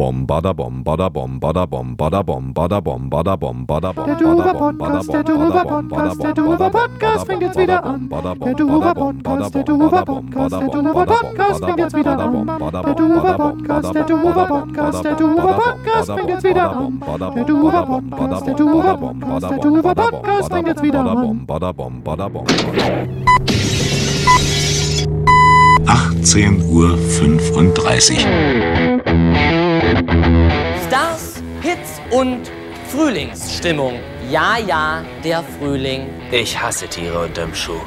Bom bada bom bada bom bada bom bada bom bada bom bada bom bada bom Der Duva Podcast, der Duva Podcast, der Duva Podcast fängt jetzt wieder an. Der Duva Podcast, der Duva Podcast, der Duva Podcast fängt jetzt wieder an. Der Duva Podcast, der Duva Podcast, der Duva Podcast fängt jetzt wieder an. Der Duva Podcast, der Duva Podcast, der Duva Podcast fängt jetzt wieder an. 18 Uhr 35. Stars, Hits und Frühlingsstimmung. Ja, ja, der Frühling. Ich hasse Tiere unterm Schuh.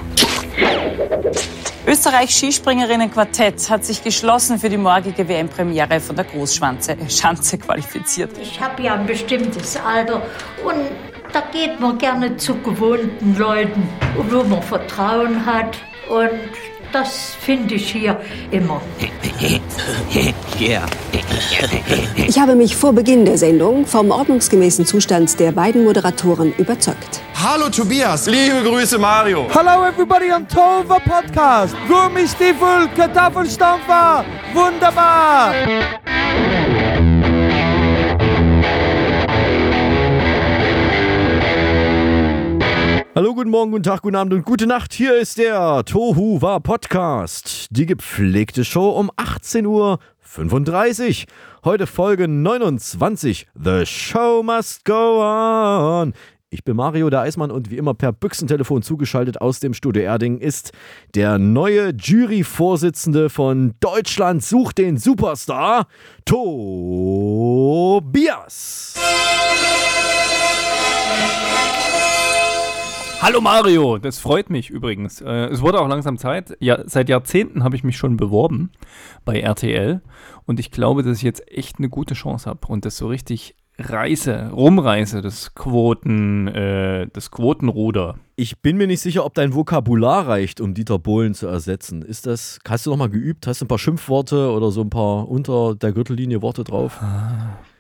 Österreichs Skispringerinnen-Quartett hat sich geschlossen für die morgige WM-Premiere von der Großschanze äh, Schanze qualifiziert. Ich habe ja ein bestimmtes Alter und da geht man gerne zu gewohnten Leuten, wo man Vertrauen hat. Und das finde ich hier immer. Ich habe mich vor Beginn der Sendung vom ordnungsgemäßen Zustand der beiden Moderatoren überzeugt. Hallo Tobias, liebe Grüße Mario. Hello everybody on Tova Podcast. Gummistiefel, Kartoffelstampfer. Wunderbar. Hallo, guten Morgen, guten Tag, guten Abend und gute Nacht. Hier ist der Tohu War Podcast. Die gepflegte Show um 18 Uhr 35. Heute Folge 29. The Show must go on. Ich bin Mario der Eismann und wie immer per Büchsentelefon zugeschaltet aus dem Studio Erding ist der neue Juryvorsitzende von Deutschland sucht den Superstar, Tobias. Hallo Mario, das freut mich übrigens. Äh, es wurde auch langsam Zeit. Ja, seit Jahrzehnten habe ich mich schon beworben bei RTL und ich glaube, dass ich jetzt echt eine gute Chance habe und das so richtig reiße, rumreiße, das Quoten, äh, das Quotenruder. Ich bin mir nicht sicher, ob dein Vokabular reicht, um Dieter Bohlen zu ersetzen. Ist das, hast du noch mal geübt? Hast du ein paar Schimpfworte oder so ein paar unter der Gürtellinie Worte drauf?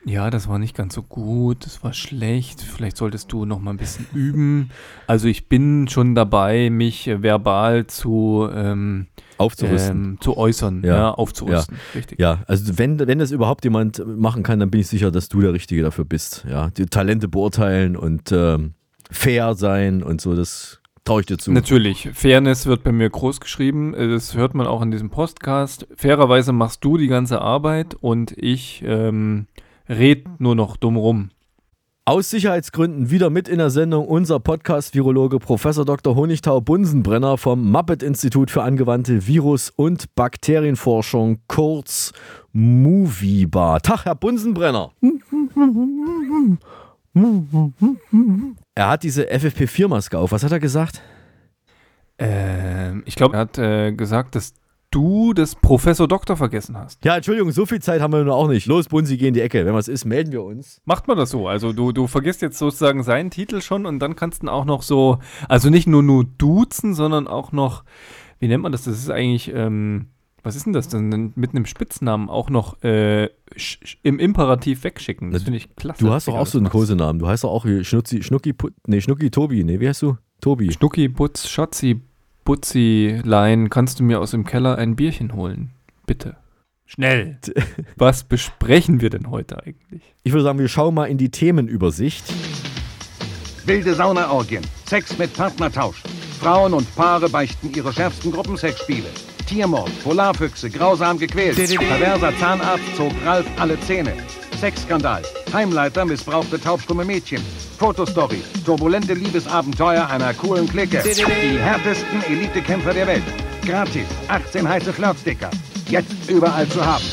Ja, das war nicht ganz so gut, das war schlecht. Vielleicht solltest du noch mal ein bisschen üben. Also ich bin schon dabei, mich äh, verbal zu ähm, Aufzurüsten. ähm, zu äußern, Ja. ja, aufzurüsten. Richtig. Ja, also wenn, wenn das überhaupt jemand machen kann, dann bin ich sicher, dass du der Richtige dafür bist. Ja, die Talente beurteilen und ähm, fair sein und so, das traue ich dir zu. Natürlich, Fairness wird bei mir groß geschrieben. Äh, Das hört man auch in diesem Podcast. Fairerweise machst du die ganze Arbeit und ich ähm, red nur noch dumm rum. Aus Sicherheitsgründen wieder mit in der Sendung unser Podcast-Virologe Professor Dr. Honigtau Bunsenbrenner vom Muppet-Institut für angewandte Virus- und Bakterienforschung, kurz Moviebar. Tag, Herr Bunsenbrenner. Er hat diese FFP4-Maske auf. Was hat er gesagt? Ähm, ich glaube, er hat äh, gesagt, dass du das Professor Doktor vergessen hast. Ja, Entschuldigung, so viel Zeit haben wir nur auch nicht. Los, Bunsi, geh in die Ecke. Wenn was ist, melden wir uns. Macht man das so? Also du, du vergisst jetzt sozusagen seinen Titel schon und dann kannst du ihn auch noch so, also nicht nur nur duzen, sondern auch noch, wie nennt man das? Das ist eigentlich, ähm, was ist denn das denn? Mit einem Spitznamen auch noch äh, im Imperativ wegschicken. Das finde ich klasse. Du hast doch auch so einen. Kosenamen. Du heißt doch auch Schnutzi, Schnucki, Put- nee, Schnucki Tobi. Nee, wie heißt du? Tobi. Schnucki, Butz, Schatzi, Butzi, Lein, kannst du mir aus dem Keller ein Bierchen holen? Bitte. Schnell. Was besprechen wir denn heute eigentlich? Ich würde sagen, wir schauen mal in die Themenübersicht. Wilde Saunaorgien, Sex mit Partnertausch. Frauen und Paare beichten ihre schärfsten Gruppensexspiele. Tiermord, Polarfüchse, grausam gequält. Perverser Zahnarzt zog Ralf alle Zähne. Sexskandal, Heimleiter missbrauchte taubstumme Mädchen. Fotostory, turbulente Liebesabenteuer einer coolen Clique. Die härtesten Elitekämpfer der Welt. Gratis, 18 heiße Flirtsticker. Jetzt überall zu haben.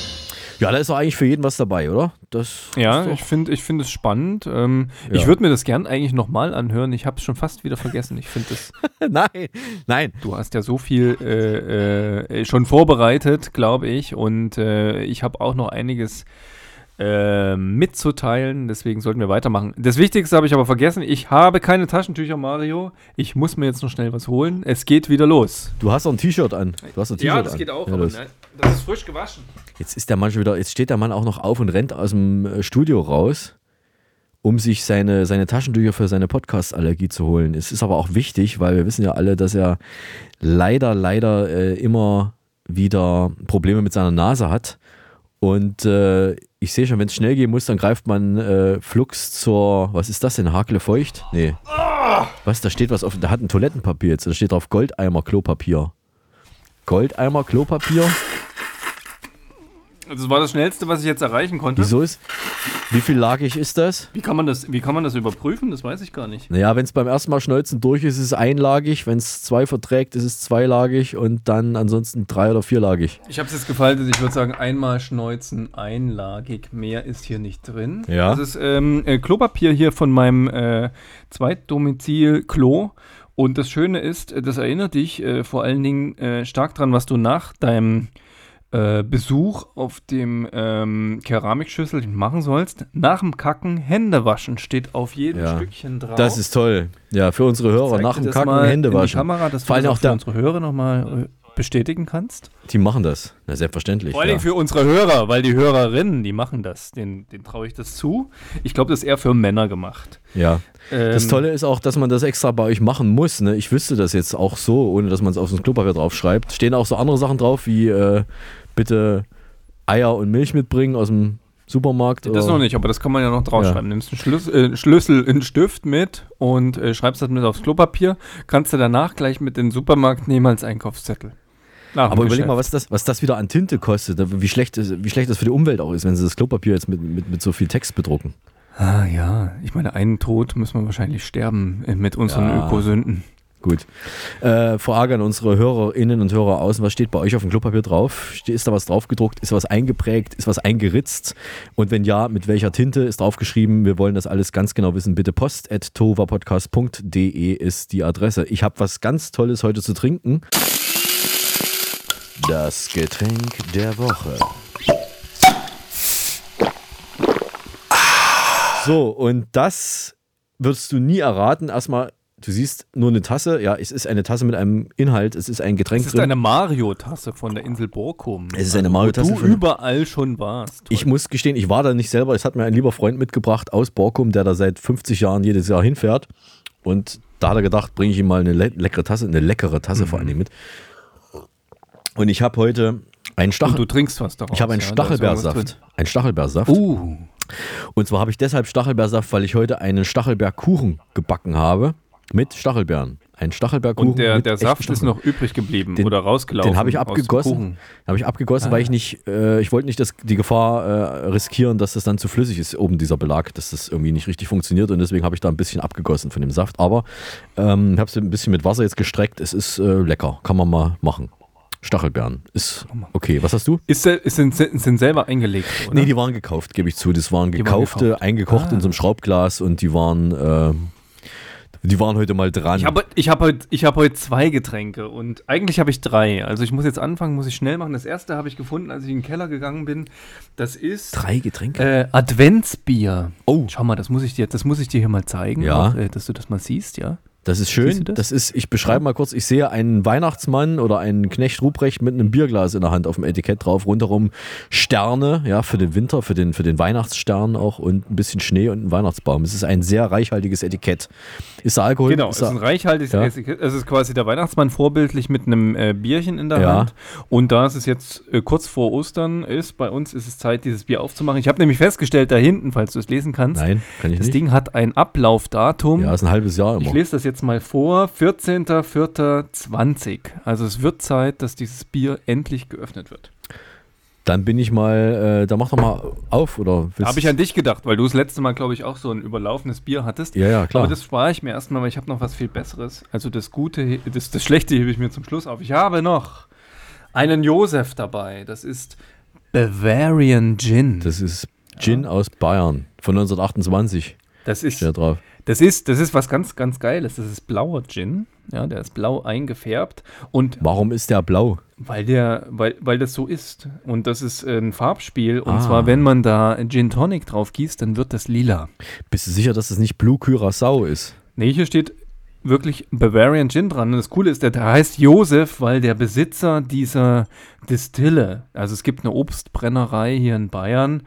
Ja, da ist doch eigentlich für jeden was dabei, oder? Das Ja, ich finde ich find es spannend. Ähm, Ja. Ich würde mir das gern eigentlich nochmal anhören. Ich habe es schon fast wieder vergessen. Ich finde das, nein, nein. du hast ja so viel äh, äh, schon vorbereitet, glaube ich. Und äh, ich habe auch noch einiges äh, mitzuteilen. Deswegen sollten wir weitermachen. Das Wichtigste habe ich aber vergessen. Ich habe keine Taschentücher, Mario. Ich muss mir jetzt noch schnell was holen. Es geht wieder los. Du hast doch ein T-Shirt an. Du hast ein T-Shirt an. Ja, los. das ist frisch gewaschen. Jetzt ist der Mann schon wieder, jetzt steht der Mann auch noch auf und rennt aus dem äh, Studio raus, um sich seine, seine Taschentücher für seine Podcast-Allergie zu holen. Es ist aber auch wichtig, weil wir wissen ja alle, dass er leider, leider äh, immer wieder Probleme mit seiner Nase hat. Und äh, ich sehe schon, wenn es schnell gehen muss, dann greift man äh, flugs zur, was ist das denn, Hakle feucht? Nee. Was, da steht was auf, da hat ein Toilettenpapier jetzt, da steht drauf Goldeimer Klopapier. Goldeimer Klopapier? Das war das Schnellste, was ich jetzt erreichen konnte. Wieso ist, wie viel lagig ist das? Wie kann man das, wie kann man das überprüfen? Das weiß ich gar nicht. Naja, wenn es beim ersten Mal schneuzen durch ist, ist es einlagig. Wenn es zwei verträgt, ist es zweilagig und dann ansonsten drei- oder vierlagig. Ich habe es jetzt gefaltet. Ich würde sagen, einmal schneuzen, einlagig. Mehr ist hier nicht drin. Ja. Das ist ähm, äh, Klopapier hier von meinem äh, Zweitdomizil Klo. Und das Schöne ist, äh, das erinnert dich äh, vor allen Dingen äh, stark dran, was du nach deinem äh, Besuch auf dem ähm, Keramikschüssel machen sollst. Nach dem Kacken Hände waschen steht auf jedem Ja. Stückchen drauf. Das ist toll. Ja, für unsere Hörer nach dem das Kacken Hände waschen. Kamera, dass Vor du allem das auch für da, unsere Hörer nochmal äh, bestätigen kannst. die machen das. Na, selbstverständlich. Vor allen ja. Für unsere Hörer, weil die Hörerinnen, die machen das. Den, den traue ich das zu. Ich glaube, das ist eher für Männer gemacht. Ja. das Ähm, Tolle ist auch, dass man das extra bei euch machen muss. Ne? Ich wüsste das jetzt auch so, ohne dass man es auf das Klopapier draufschreibt. Stehen auch so andere Sachen drauf, wie äh, bitte Eier und Milch mitbringen aus dem Supermarkt. Das noch nicht, aber das kann man ja noch draufschreiben. Nimmst einen Schlüssel, äh, Schlüssel, einen Stift mit und äh, schreibst das mit aufs Klopapier. Kannst du danach gleich mit in den Supermarkt nehmen als Einkaufszettel. Nach Aber überleg mal, was das, was das wieder an Tinte kostet, wie schlecht, das- wie schlecht das für die Umwelt auch ist, wenn sie das Klopapier jetzt mit, mit, mit so viel Text bedrucken. Ah ja, ich meine, einen Tod müssen wir wahrscheinlich sterben äh, mit unseren Ja. Ökosünden. Gut. Äh, Frage an unsere Hörerinnen und Hörer außen. Was steht bei euch auf dem Klopapier drauf? Ist da was drauf gedruckt? Ist was eingeprägt? Ist was eingeritzt? Und wenn ja, mit welcher Tinte ist draufgeschrieben? Wir wollen das alles ganz genau wissen. Bitte post.tovapodcast.de ist die Adresse. Ich habe was ganz Tolles heute zu trinken. Das Getränk der Woche. So, und das wirst du nie erraten. Erstmal, du siehst nur eine Tasse. Ja, es ist eine Tasse mit einem Inhalt. Es ist ein Getränk Es ist drin. eine Mario-Tasse von der Insel Borkum. Es ist eine Also, Mario-Tasse Wo du überall schon warst. Ich muss gestehen, ich war da nicht selber. Es hat mir ein lieber Freund mitgebracht aus Borkum, der da seit 50 Jahren jedes Jahr hinfährt. Und da hat er gedacht, bringe ich ihm mal eine le leckere Tasse, eine leckere Tasse vor allen Dingen mit. Und ich habe heute einen Stachel. Und du trinkst was daraus. Ich habe einen ja, Stachelbeersaft. Ein Stachelbeersaft. Uh. Und zwar habe ich deshalb Stachelbeersaft, weil ich heute einen Stachelbeerkuchen gebacken habe mit Stachelbeeren. Ein Stachelbeerkuchen. Und der, der Saft ist noch übrig geblieben Den- oder rausgelaufen. Den habe ich abgegossen. Habe ich abgegossen, Ah, weil ich nicht, äh, ich wollte nicht das, die Gefahr äh, riskieren, dass das dann zu flüssig ist, oben dieser Belag, dass das irgendwie nicht richtig funktioniert und deswegen habe ich da ein bisschen abgegossen von dem Saft. Aber ähm, habe es ein bisschen mit Wasser jetzt gestreckt. Es ist äh, lecker, kann man mal machen. Stachelbeeren ist okay. Was hast du? Ist, ist, sind, sind selber eingelegt, oder? Nee, die waren gekauft, gebe ich zu. Das waren Die waren gekaufte, gekauft. eingekocht Ah. in so einem Schraubglas und die waren, äh, die waren heute mal dran. Ich habe ich hab heute ich hab heut zwei Getränke und eigentlich habe ich drei. Also ich muss jetzt anfangen, muss ich schnell machen. Das erste habe ich gefunden, als ich in den Keller gegangen bin. Das ist Drei Getränke? äh, Adventsbier. Oh. Schau mal, das muss ich dir, das muss ich dir hier mal zeigen, Ja. auch, äh, dass du das mal siehst, ja. Das ist schön. das? Das? ist, ich beschreibe mal kurz, ich sehe einen Weihnachtsmann oder einen Knecht Ruprecht mit einem Bierglas in der Hand auf dem Etikett drauf, rundherum Sterne, ja, für den Winter, für den, für den Weihnachtsstern auch und ein bisschen Schnee und ein Weihnachtsbaum. Es ist ein sehr reichhaltiges Etikett. Ist da Alkohol? Genau, es ist ein reichhaltiges Ja. Etikett. Es ist quasi der Weihnachtsmann vorbildlich mit einem äh, Bierchen in der Ja. Hand. Und da es es jetzt äh, kurz vor Ostern ist, bei uns ist es Zeit, dieses Bier aufzumachen. Ich habe nämlich festgestellt, da hinten, falls du es lesen kannst, Nein, kann ich das nicht. Ding hat ein Ablaufdatum. Ja, ist ein halbes Jahr immer. Ich lese das jetzt mal vor. 14.04.20. Also es wird Zeit, dass dieses Bier endlich geöffnet wird. Dann bin ich mal, äh, da mach doch mal auf, oder? Habe ich an dich gedacht, weil du das letzte Mal, glaube ich, auch so ein überlaufenes Bier hattest. Ja, ja, klar. Aber das spare ich mir erstmal, weil ich habe noch was viel Besseres. Also das Gute, das, das Schlechte hebe ich mir zum Schluss auf. Ich habe noch einen Josef dabei. Das ist Bavarian Gin. Das ist Gin aus Bayern von 1928. Das ist, Steht drauf. Das ist, das ist was ganz, ganz Geiles. Das ist blauer Gin. Ja, der ist blau eingefärbt. Und Warum ist der blau? Weil der, weil, weil das so ist. Und das ist ein Farbspiel. Und Ah. zwar, wenn man da Gin Tonic drauf gießt, dann wird das lila. Bist du sicher, dass das nicht Blue Curacao ist? Nee, hier steht wirklich Bavarian Gin dran. Und das Coole ist, der, der heißt Josef, weil der Besitzer dieser Distille, also es gibt eine Obstbrennerei hier in Bayern,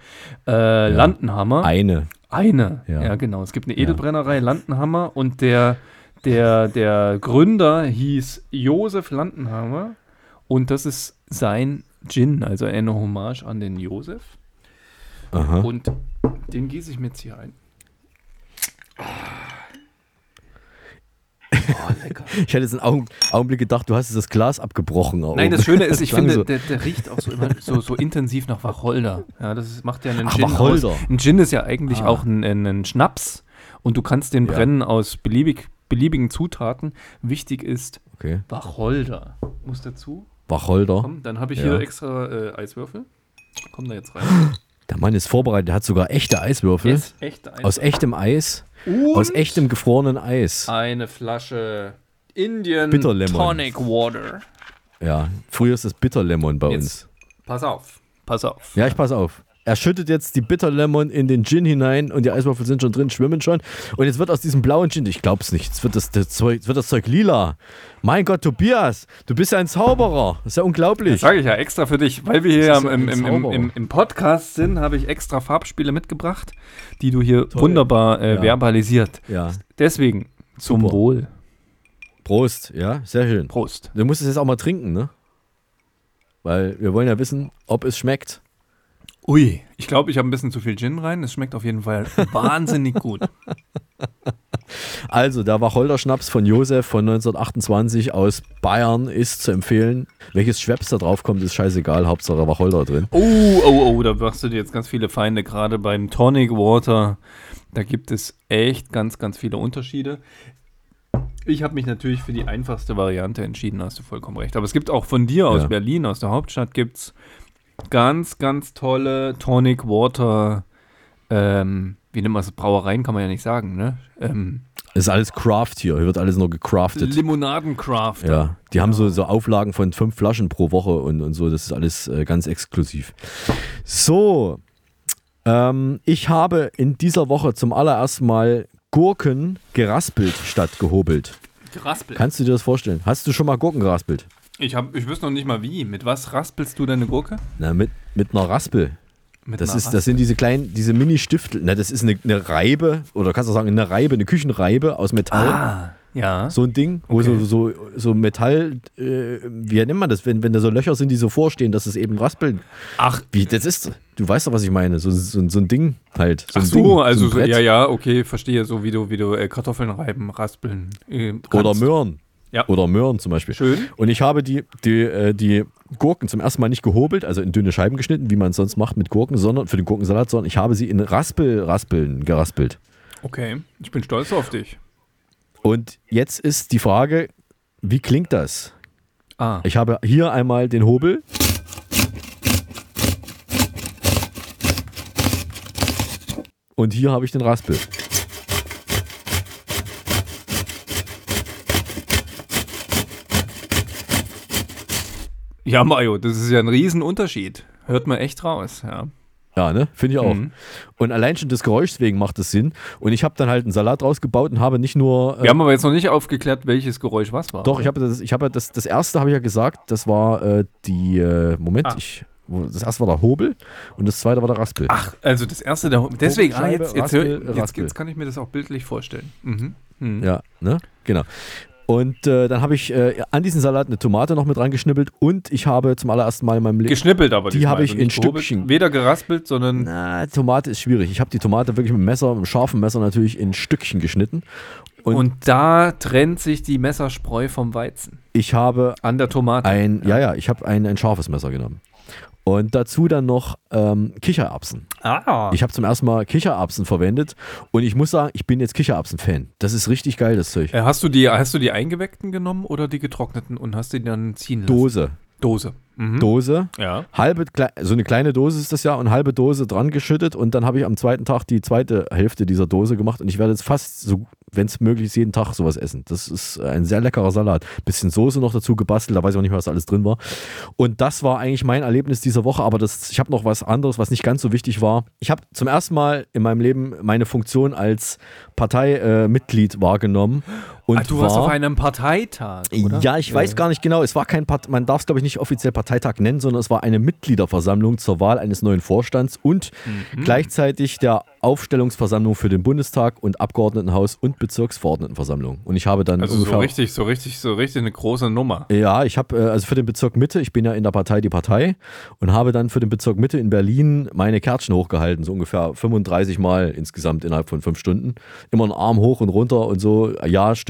äh, Landenhammer. Eine. Eine, Ja. ja. genau. Es gibt eine Edelbrennerei Landenhammer und der, der, der Gründer hieß Josef Landenhammer und das ist sein Gin, also eine Hommage an den Josef. Aha. Und den gieße ich mir jetzt hier ein. Ich hätte jetzt einen Augen, Augenblick gedacht, du hast das Glas abgebrochen. aber Nein, das Schöne ist, ich finde, so. der, der riecht auch so, immer so, so intensiv nach Wacholder. Ja, das macht ja einen Ach, Gin Wacholder. aus. Ein Gin ist ja eigentlich Ah. auch ein, ein, Schnaps und du kannst den Ja. brennen aus beliebig, beliebigen Zutaten. Wichtig ist Okay. Wacholder. Muss dazu. Wacholder. Komm, dann habe ich Ja. hier extra äh, Eiswürfel. Komm da jetzt rein. Der Mann ist vorbereitet, der hat sogar echte Eiswürfel. Yes, echte Aus Eiswürfel. echtem Eis. Und Aus echtem gefrorenen Eis. eine Flasche Indian. Tonic Water. Ja, früher ist das Bitterlemon bei Jetzt. uns. Pass auf. Pass auf. Ja, ich pass auf. Er schüttet jetzt die Bitterlemon in den Gin hinein und die Eiswürfel sind schon drin, schwimmen schon. Und jetzt wird aus diesem blauen Gin, ich glaub's nicht, jetzt wird das, das, Zeug, jetzt wird das Zeug lila. Mein Gott, Tobias, du bist ja ein Zauberer. Das ist ja unglaublich. Das sage ich ja extra für dich, weil wir hier im, im, im, im, Podcast sind, habe ich extra Farbspiele mitgebracht, die du hier wunderbar äh, Ja. verbalisiert. Ja, Deswegen zum Super. Wohl. Prost, ja, sehr schön. Prost. Du musst es jetzt auch mal trinken, ne? Weil wir wollen ja wissen, ob es schmeckt. Ui, ich glaube, ich habe ein bisschen zu viel Gin rein. Es schmeckt auf jeden Fall wahnsinnig gut. Also, der Wacholder-Schnaps von Josef von 1928 aus Bayern ist zu empfehlen. Welches Schweppes da drauf kommt, ist scheißegal. Hauptsache Wacholder drin. Oh, oh, oh, da machst du dir jetzt ganz viele Feinde, gerade beim Tonic Water. Da gibt es echt ganz, ganz viele Unterschiede. Ich habe mich natürlich für die einfachste Variante entschieden, hast du vollkommen recht. Aber es gibt auch von dir aus Ja. Berlin, aus der Hauptstadt, gibt es ganz, ganz tolle Tonic Water. Ähm, wie nennt man das? Brauereien kann man ja nicht sagen, ne? Ähm, Ist alles Craft hier. Hier wird alles nur gecraftet. Limonadencraft. Ja, die haben so, so Auflagen von fünf Flaschen pro Woche und, und so. Das ist alles äh, ganz exklusiv. So, ähm, ich habe in dieser Woche zum allerersten Mal Gurken geraspelt statt gehobelt. Geraspelt. Kannst du dir das vorstellen? Hast du schon mal Gurken geraspelt? Ich, hab, ich wüsste noch nicht mal wie. Mit was raspelst du deine Gurke? Na, mit, mit einer Raspel. Mit Das, ist, das sind diese kleinen, diese Mini-Stiftel. Na, das ist eine, eine Reibe, oder kannst du sagen, eine Reibe, eine Küchenreibe aus Metall. Ah, ja. So ein Ding, wo Okay. so, so, so Metall, äh, wie nennt man das, wenn, wenn da so Löcher sind, die so vorstehen, dass es eben raspeln. Ach, Wie, das ist, du weißt doch, was ich meine, so, so, so ein Ding halt. So Ach ein so, Ding, also so, ja, ja, okay, verstehe, so wie du, wie du äh, Kartoffeln reiben, raspeln. Äh, Oder. Möhren. Ja. Oder Möhren zum Beispiel. Schön. Und ich habe die, die, äh, die Gurken zum ersten Mal nicht gehobelt, also in dünne Scheiben geschnitten, wie man es sonst macht mit Gurken, sondern für den Gurkensalat, sondern ich habe sie in Raspel, Raspeln geraspelt. Okay, ich bin stolz auf dich. Und jetzt ist die Frage, wie klingt das? Ah, Ich habe hier einmal den Hobel. Und hier habe ich den Raspel. Ja, Mario, das ist ja ein Riesenunterschied. Hört man echt raus, ja. Ja, ne? Finde ich auch. Mhm. Und allein schon des Geräuschs wegen macht es Sinn. Und ich habe dann halt einen Salat rausgebaut und habe nicht nur. äh, Wir haben aber jetzt noch nicht aufgeklärt, welches Geräusch was war. doch, ich habe das, ich habe das, das erste habe ich ja gesagt, das war äh, die, äh, Moment, Ah. ich, das erste war der Hobel und das zweite war der Raspel. Ach, also das erste, der, deswegen, ah, jetzt, jetzt, Raspel, jetzt, jetzt kann ich mir das auch bildlich vorstellen. Mhm. Mhm. Ja, ne? Genau. Und äh, dann habe ich äh, an diesen Salat eine Tomate noch mit reingeschnippelt und ich habe zum allerersten Mal in meinem Leben. Geschnippelt aber Die habe ich also in. Stückchen. Weder geraspelt, sondern Na, Tomate ist schwierig. Ich habe die Tomate wirklich mit dem Messer, mit einem scharfen Messer natürlich in Stückchen geschnitten. Und, Und da trennt sich die Messerspreu vom Weizen. ich habe An der Tomate. ein, ja, ja, ich habe ein, ein scharfes Messer genommen. Und dazu dann noch ähm, Kichererbsen. Ah. Ich habe zum ersten Mal Kichererbsen verwendet und ich muss sagen, ich bin jetzt Kichererbsen-Fan. Das ist richtig geil, das Zeug. Äh, hast, du die, hast du die eingeweckten genommen oder die getrockneten und hast die dann ziehen lassen? Dose. Dose. Mhm. Dose. Ja. Halbe, so eine kleine Dose ist das ja und halbe Dose dran geschüttet und dann habe ich am zweiten Tag die zweite Hälfte dieser Dose gemacht und ich werde jetzt fast so, wenn es möglich ist, jeden Tag sowas essen. Das ist ein sehr leckerer Salat. Bisschen Soße noch dazu gebastelt, da weiß ich auch nicht mehr, was alles drin war. Und das war eigentlich mein Erlebnis dieser Woche, aber das, ich habe noch was anderes, was nicht ganz so wichtig war. Ich habe zum ersten Mal in meinem Leben meine Funktion als Parteimitglied wahrgenommen. Und ah, du warst war, auf einem Parteitag, oder? ja, ich weiß gar nicht genau. Es war kein Part man darf es glaube ich nicht offiziell Parteitag nennen, sondern es war eine Mitgliederversammlung zur Wahl eines neuen Vorstands und Mhm. gleichzeitig der Aufstellungsversammlung für den Bundestag und Abgeordnetenhaus und Bezirksverordnetenversammlung. Und ich habe dann Also ungefähr so richtig, so richtig, so richtig eine große Nummer. ja, ich habe äh, also für den Bezirk Mitte, ich bin ja in der Partei die Partei und habe dann für den Bezirk Mitte in Berlin meine Kärtchen hochgehalten, so ungefähr 35 Mal insgesamt innerhalb von fünf Stunden. Immer einen Arm hoch und runter und so,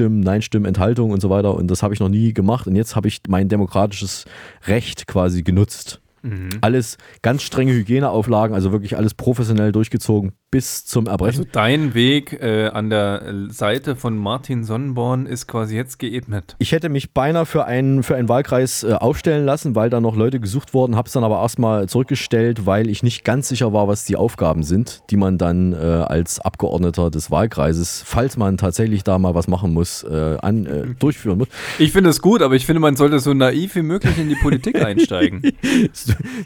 Ja-Stimmen, Nein-Stimmen, Enthaltung und so weiter. Und das habe ich noch nie gemacht. Und jetzt habe ich mein demokratisches Recht quasi genutzt. Mhm. Alles ganz strenge Hygieneauflagen, also wirklich alles professionell durchgezogen bis zum Erbrechen. Also dein Weg äh, an der Seite von Martin Sonnenborn ist quasi jetzt geebnet. Ich hätte mich beinahe für einen, für einen Wahlkreis äh, aufstellen lassen, weil da noch Leute gesucht wurden, habe es dann aber erstmal zurückgestellt, weil ich nicht ganz sicher war, was die Aufgaben sind, die man dann äh, als Abgeordneter des Wahlkreises, falls man tatsächlich da mal was machen muss, äh, an, äh, durchführen muss. Ich finde es gut, aber ich finde, man sollte so naiv wie möglich in die Politik einsteigen.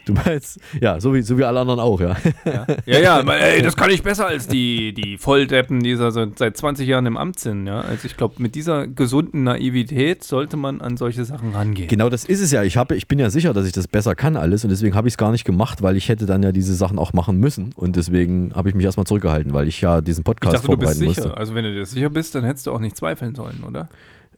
Du meinst, ja, so wie, so wie alle anderen auch, ja. Ja, ja, ja ey, das kann ich besser als die, die Volldeppen, die seit 20 Jahren im Amt sind. Ja? Also ich glaube, mit dieser gesunden Naivität sollte man an solche Sachen rangehen. Genau das ist es ja. Ich, habe, ich bin ja sicher, dass ich das besser kann alles und deswegen habe ich es gar nicht gemacht, weil ich hätte dann ja diese Sachen auch machen müssen und deswegen habe ich mich erstmal zurückgehalten, weil ich ja diesen Ich Podcast dachte, du bist vorbereiten sicher. musste. Also wenn du dir sicher bist, dann hättest du auch nicht zweifeln sollen, oder?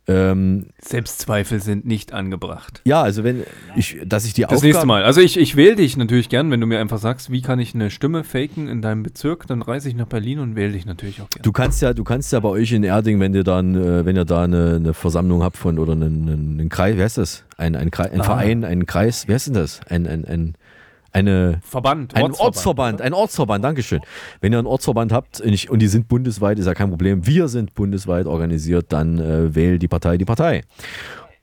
Ähm, Selbstzweifel sind nicht angebracht. ja, also wenn ich, dass ich die Das Aufgabe... nächste Mal. Also ich, ich wähle dich natürlich gern, wenn du mir einfach sagst, wie kann ich eine Stimme faken in deinem Bezirk, dann reise ich nach Berlin und wähle dich natürlich auch gern. Du kannst ja, du kannst ja bei euch in Erding, wenn ihr dann, äh, wenn ihr da eine, eine Versammlung habt von oder einen, einen, einen Kreis, wie heißt das? Ein, ein, Kreis, ein Ah. Verein, ein Kreis, wie heißt denn das? Ein, ein, ein, eine Verband, ein Ortsverband, Ortsverband, ein Ortsverband, Dankeschön. Wenn ihr einen Ortsverband habt und die sind bundesweit, ist ja kein Problem. Wir sind bundesweit organisiert, dann äh, wählt die Partei die Partei.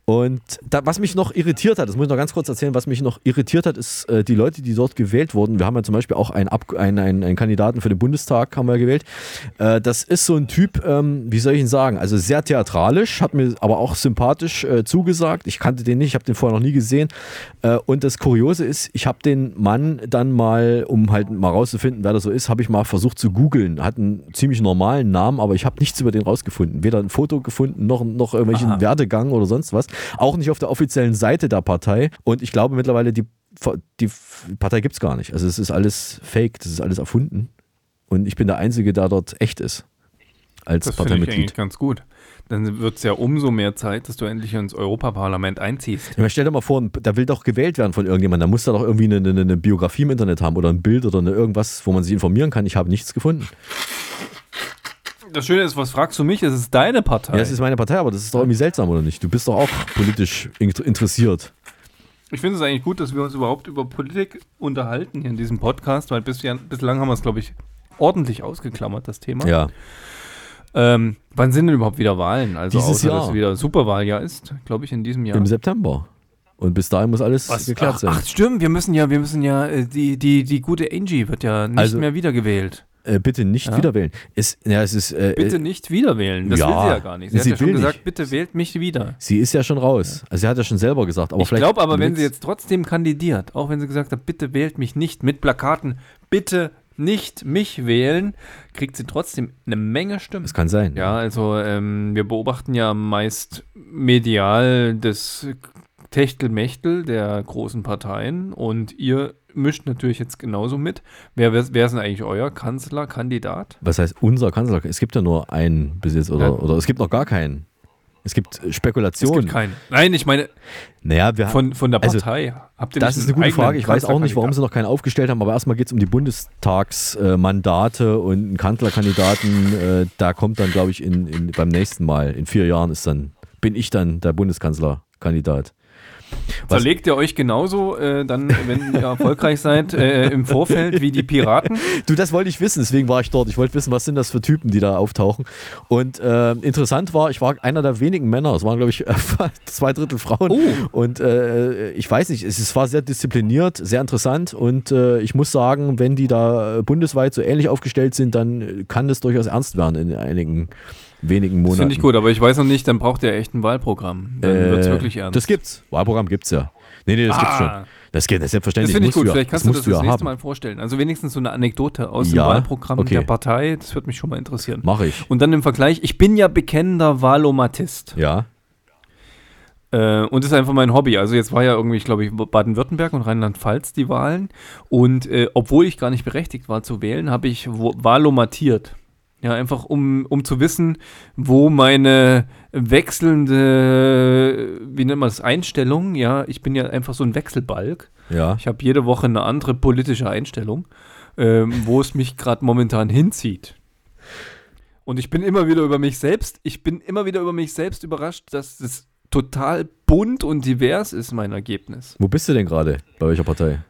Und da, was mich noch irritiert hat, das muss ich noch ganz kurz erzählen, was mich noch irritiert hat, ist äh, die Leute, die dort gewählt wurden. Wir haben ja zum Beispiel auch einen, Ab einen, einen, einen Kandidaten für den Bundestag haben wir gewählt. Äh, das ist so ein Typ, ähm, wie soll ich ihn sagen, also sehr theatralisch, hat mir aber auch sympathisch äh, zugesagt. Ich kannte den nicht, ich habe den vorher noch nie gesehen. Äh, und das Kuriose ist, ich habe den Mann dann mal, um halt mal rauszufinden, wer das so ist, habe ich mal versucht zu googeln. Hat einen ziemlich normalen Namen, aber ich habe nichts über den rausgefunden. Weder ein Foto gefunden, noch, noch irgendwelchen Aha. Werdegang oder sonst was. Auch nicht auf der offiziellen Seite der Partei. Und ich glaube mittlerweile, die, die Partei gibt es gar nicht. Also es ist alles fake, das ist alles erfunden. Und ich bin der Einzige, der dort echt ist. Als Das finde ich Parteimitglied. eigentlich ganz gut. Dann wird es ja umso mehr Zeit, dass du endlich ins Europaparlament einziehst. Ja, stell dir mal vor, da will doch gewählt werden von irgendjemandem. Da muss da doch irgendwie eine, eine, eine Biografie im Internet haben oder ein Bild oder eine irgendwas, wo man sich informieren kann. Ich habe nichts gefunden. Das Schöne ist, was fragst du mich? Es ist deine Partei. Ja, es ist meine Partei, aber das ist doch irgendwie seltsam, oder nicht? Du bist doch auch politisch in- interessiert. Ich finde es eigentlich gut, dass wir uns überhaupt über Politik unterhalten hier in diesem Podcast, weil bisher, bislang haben wir es, glaube ich, ordentlich ausgeklammert, das Thema. Ja. Ähm, wann sind denn überhaupt wieder Wahlen? Also Dieses außer, dass Jahr. es wieder Superwahljahr ist, glaube ich, in diesem Jahr. Im September. Und bis dahin muss alles Was? geklärt Ach, sein. ach, stimmt, wir müssen ja, wir müssen ja, äh, die, die, die gute Angie wird ja nicht Also- mehr wiedergewählt. Äh, bitte nicht Ja. wieder wählen. Es, ja, es ist, äh, Bitte äh, nicht wiederwählen. Das ja, will sie ja gar nicht. Sie, sie hat ja schon gesagt, nicht. bitte wählt mich wieder. Sie ist ja schon raus. Also sie hat ja schon selber gesagt. Aber ich glaube aber, wenn sie jetzt trotzdem kandidiert, auch wenn sie gesagt hat, bitte wählt mich nicht mit Plakaten, bitte nicht mich wählen, kriegt sie trotzdem eine Menge Stimmen. Das kann sein. Ja, also ähm, wir beobachten ja meist medial das Techtelmechtel der großen Parteien und ihr mischt natürlich jetzt genauso mit. Wer, wer, ist denn eigentlich euer Kanzlerkandidat? Was heißt unser Kanzler? Es gibt ja nur einen bis jetzt oder, Ja. oder es gibt noch gar keinen. Es gibt äh, Es Spekulationen. gibt keinen. Nein, ich meine Naja, wir von, von der also, Partei. Habt ihr Das ist eine gute Frage. Ich weiß auch nicht, warum sie noch keinen aufgestellt haben, aber erstmal geht es um die Bundestagsmandate und einen Kanzlerkandidaten. Äh, da kommt dann, glaube ich, in, in, beim nächsten Mal, in vier Jahren, ist dann, bin ich dann der Bundeskanzlerkandidat. Was- Verlegt ihr euch genauso äh, dann, wenn ihr erfolgreich seid, äh, im Vorfeld wie die Piraten? Du, das wollte ich wissen, deswegen war ich dort. Ich wollte wissen, was sind das für Typen, die da auftauchen. Und äh, interessant war, ich war einer der wenigen Männer. Es waren, glaube ich, zwei Drittel Frauen. Oh. Und äh, ich weiß nicht, es, es war sehr diszipliniert, sehr interessant. Und äh, ich muss sagen, wenn die da bundesweit so ähnlich aufgestellt sind, dann kann das durchaus ernst werden in einigen wenigen Das Monaten. finde ich gut, aber ich weiß noch nicht, dann braucht ihr echt ein Wahlprogramm. Dann Äh, wird es wirklich ernst. Das gibt's. Wahlprogramm gibt's ja. Nee, nee, das gibt's Ah. schon. Das geht, das ist Das selbstverständlich. finde ich du gut. ja- Vielleicht kannst du das musst das ja nächste haben. Mal vorstellen. Also wenigstens so eine Anekdote aus Ja, dem Wahlprogramm okay. der Partei. Das würde mich schon mal interessieren. Mach ich. Und dann im Vergleich, ich bin ja bekennender Wahlomatist. Ja. Äh, und das ist einfach mein Hobby. Also jetzt war ja irgendwie, ich glaube, Baden-Württemberg und Rheinland-Pfalz die Wahlen. Und äh, obwohl ich gar nicht berechtigt war zu wählen, habe ich wahlomatiert. Ja, einfach um, um zu wissen, wo meine wechselnde, wie nennt man das, Einstellung, ja, ich bin ja einfach so ein Wechselbalg. Ja. Ich habe jede Woche eine andere politische Einstellung, ähm, wo es mich gerade momentan hinzieht. Und ich bin immer wieder über mich selbst, ich bin immer wieder über mich selbst überrascht, dass es total bunt und divers ist, mein Ergebnis. Wo bist du denn gerade? Bei welcher Partei?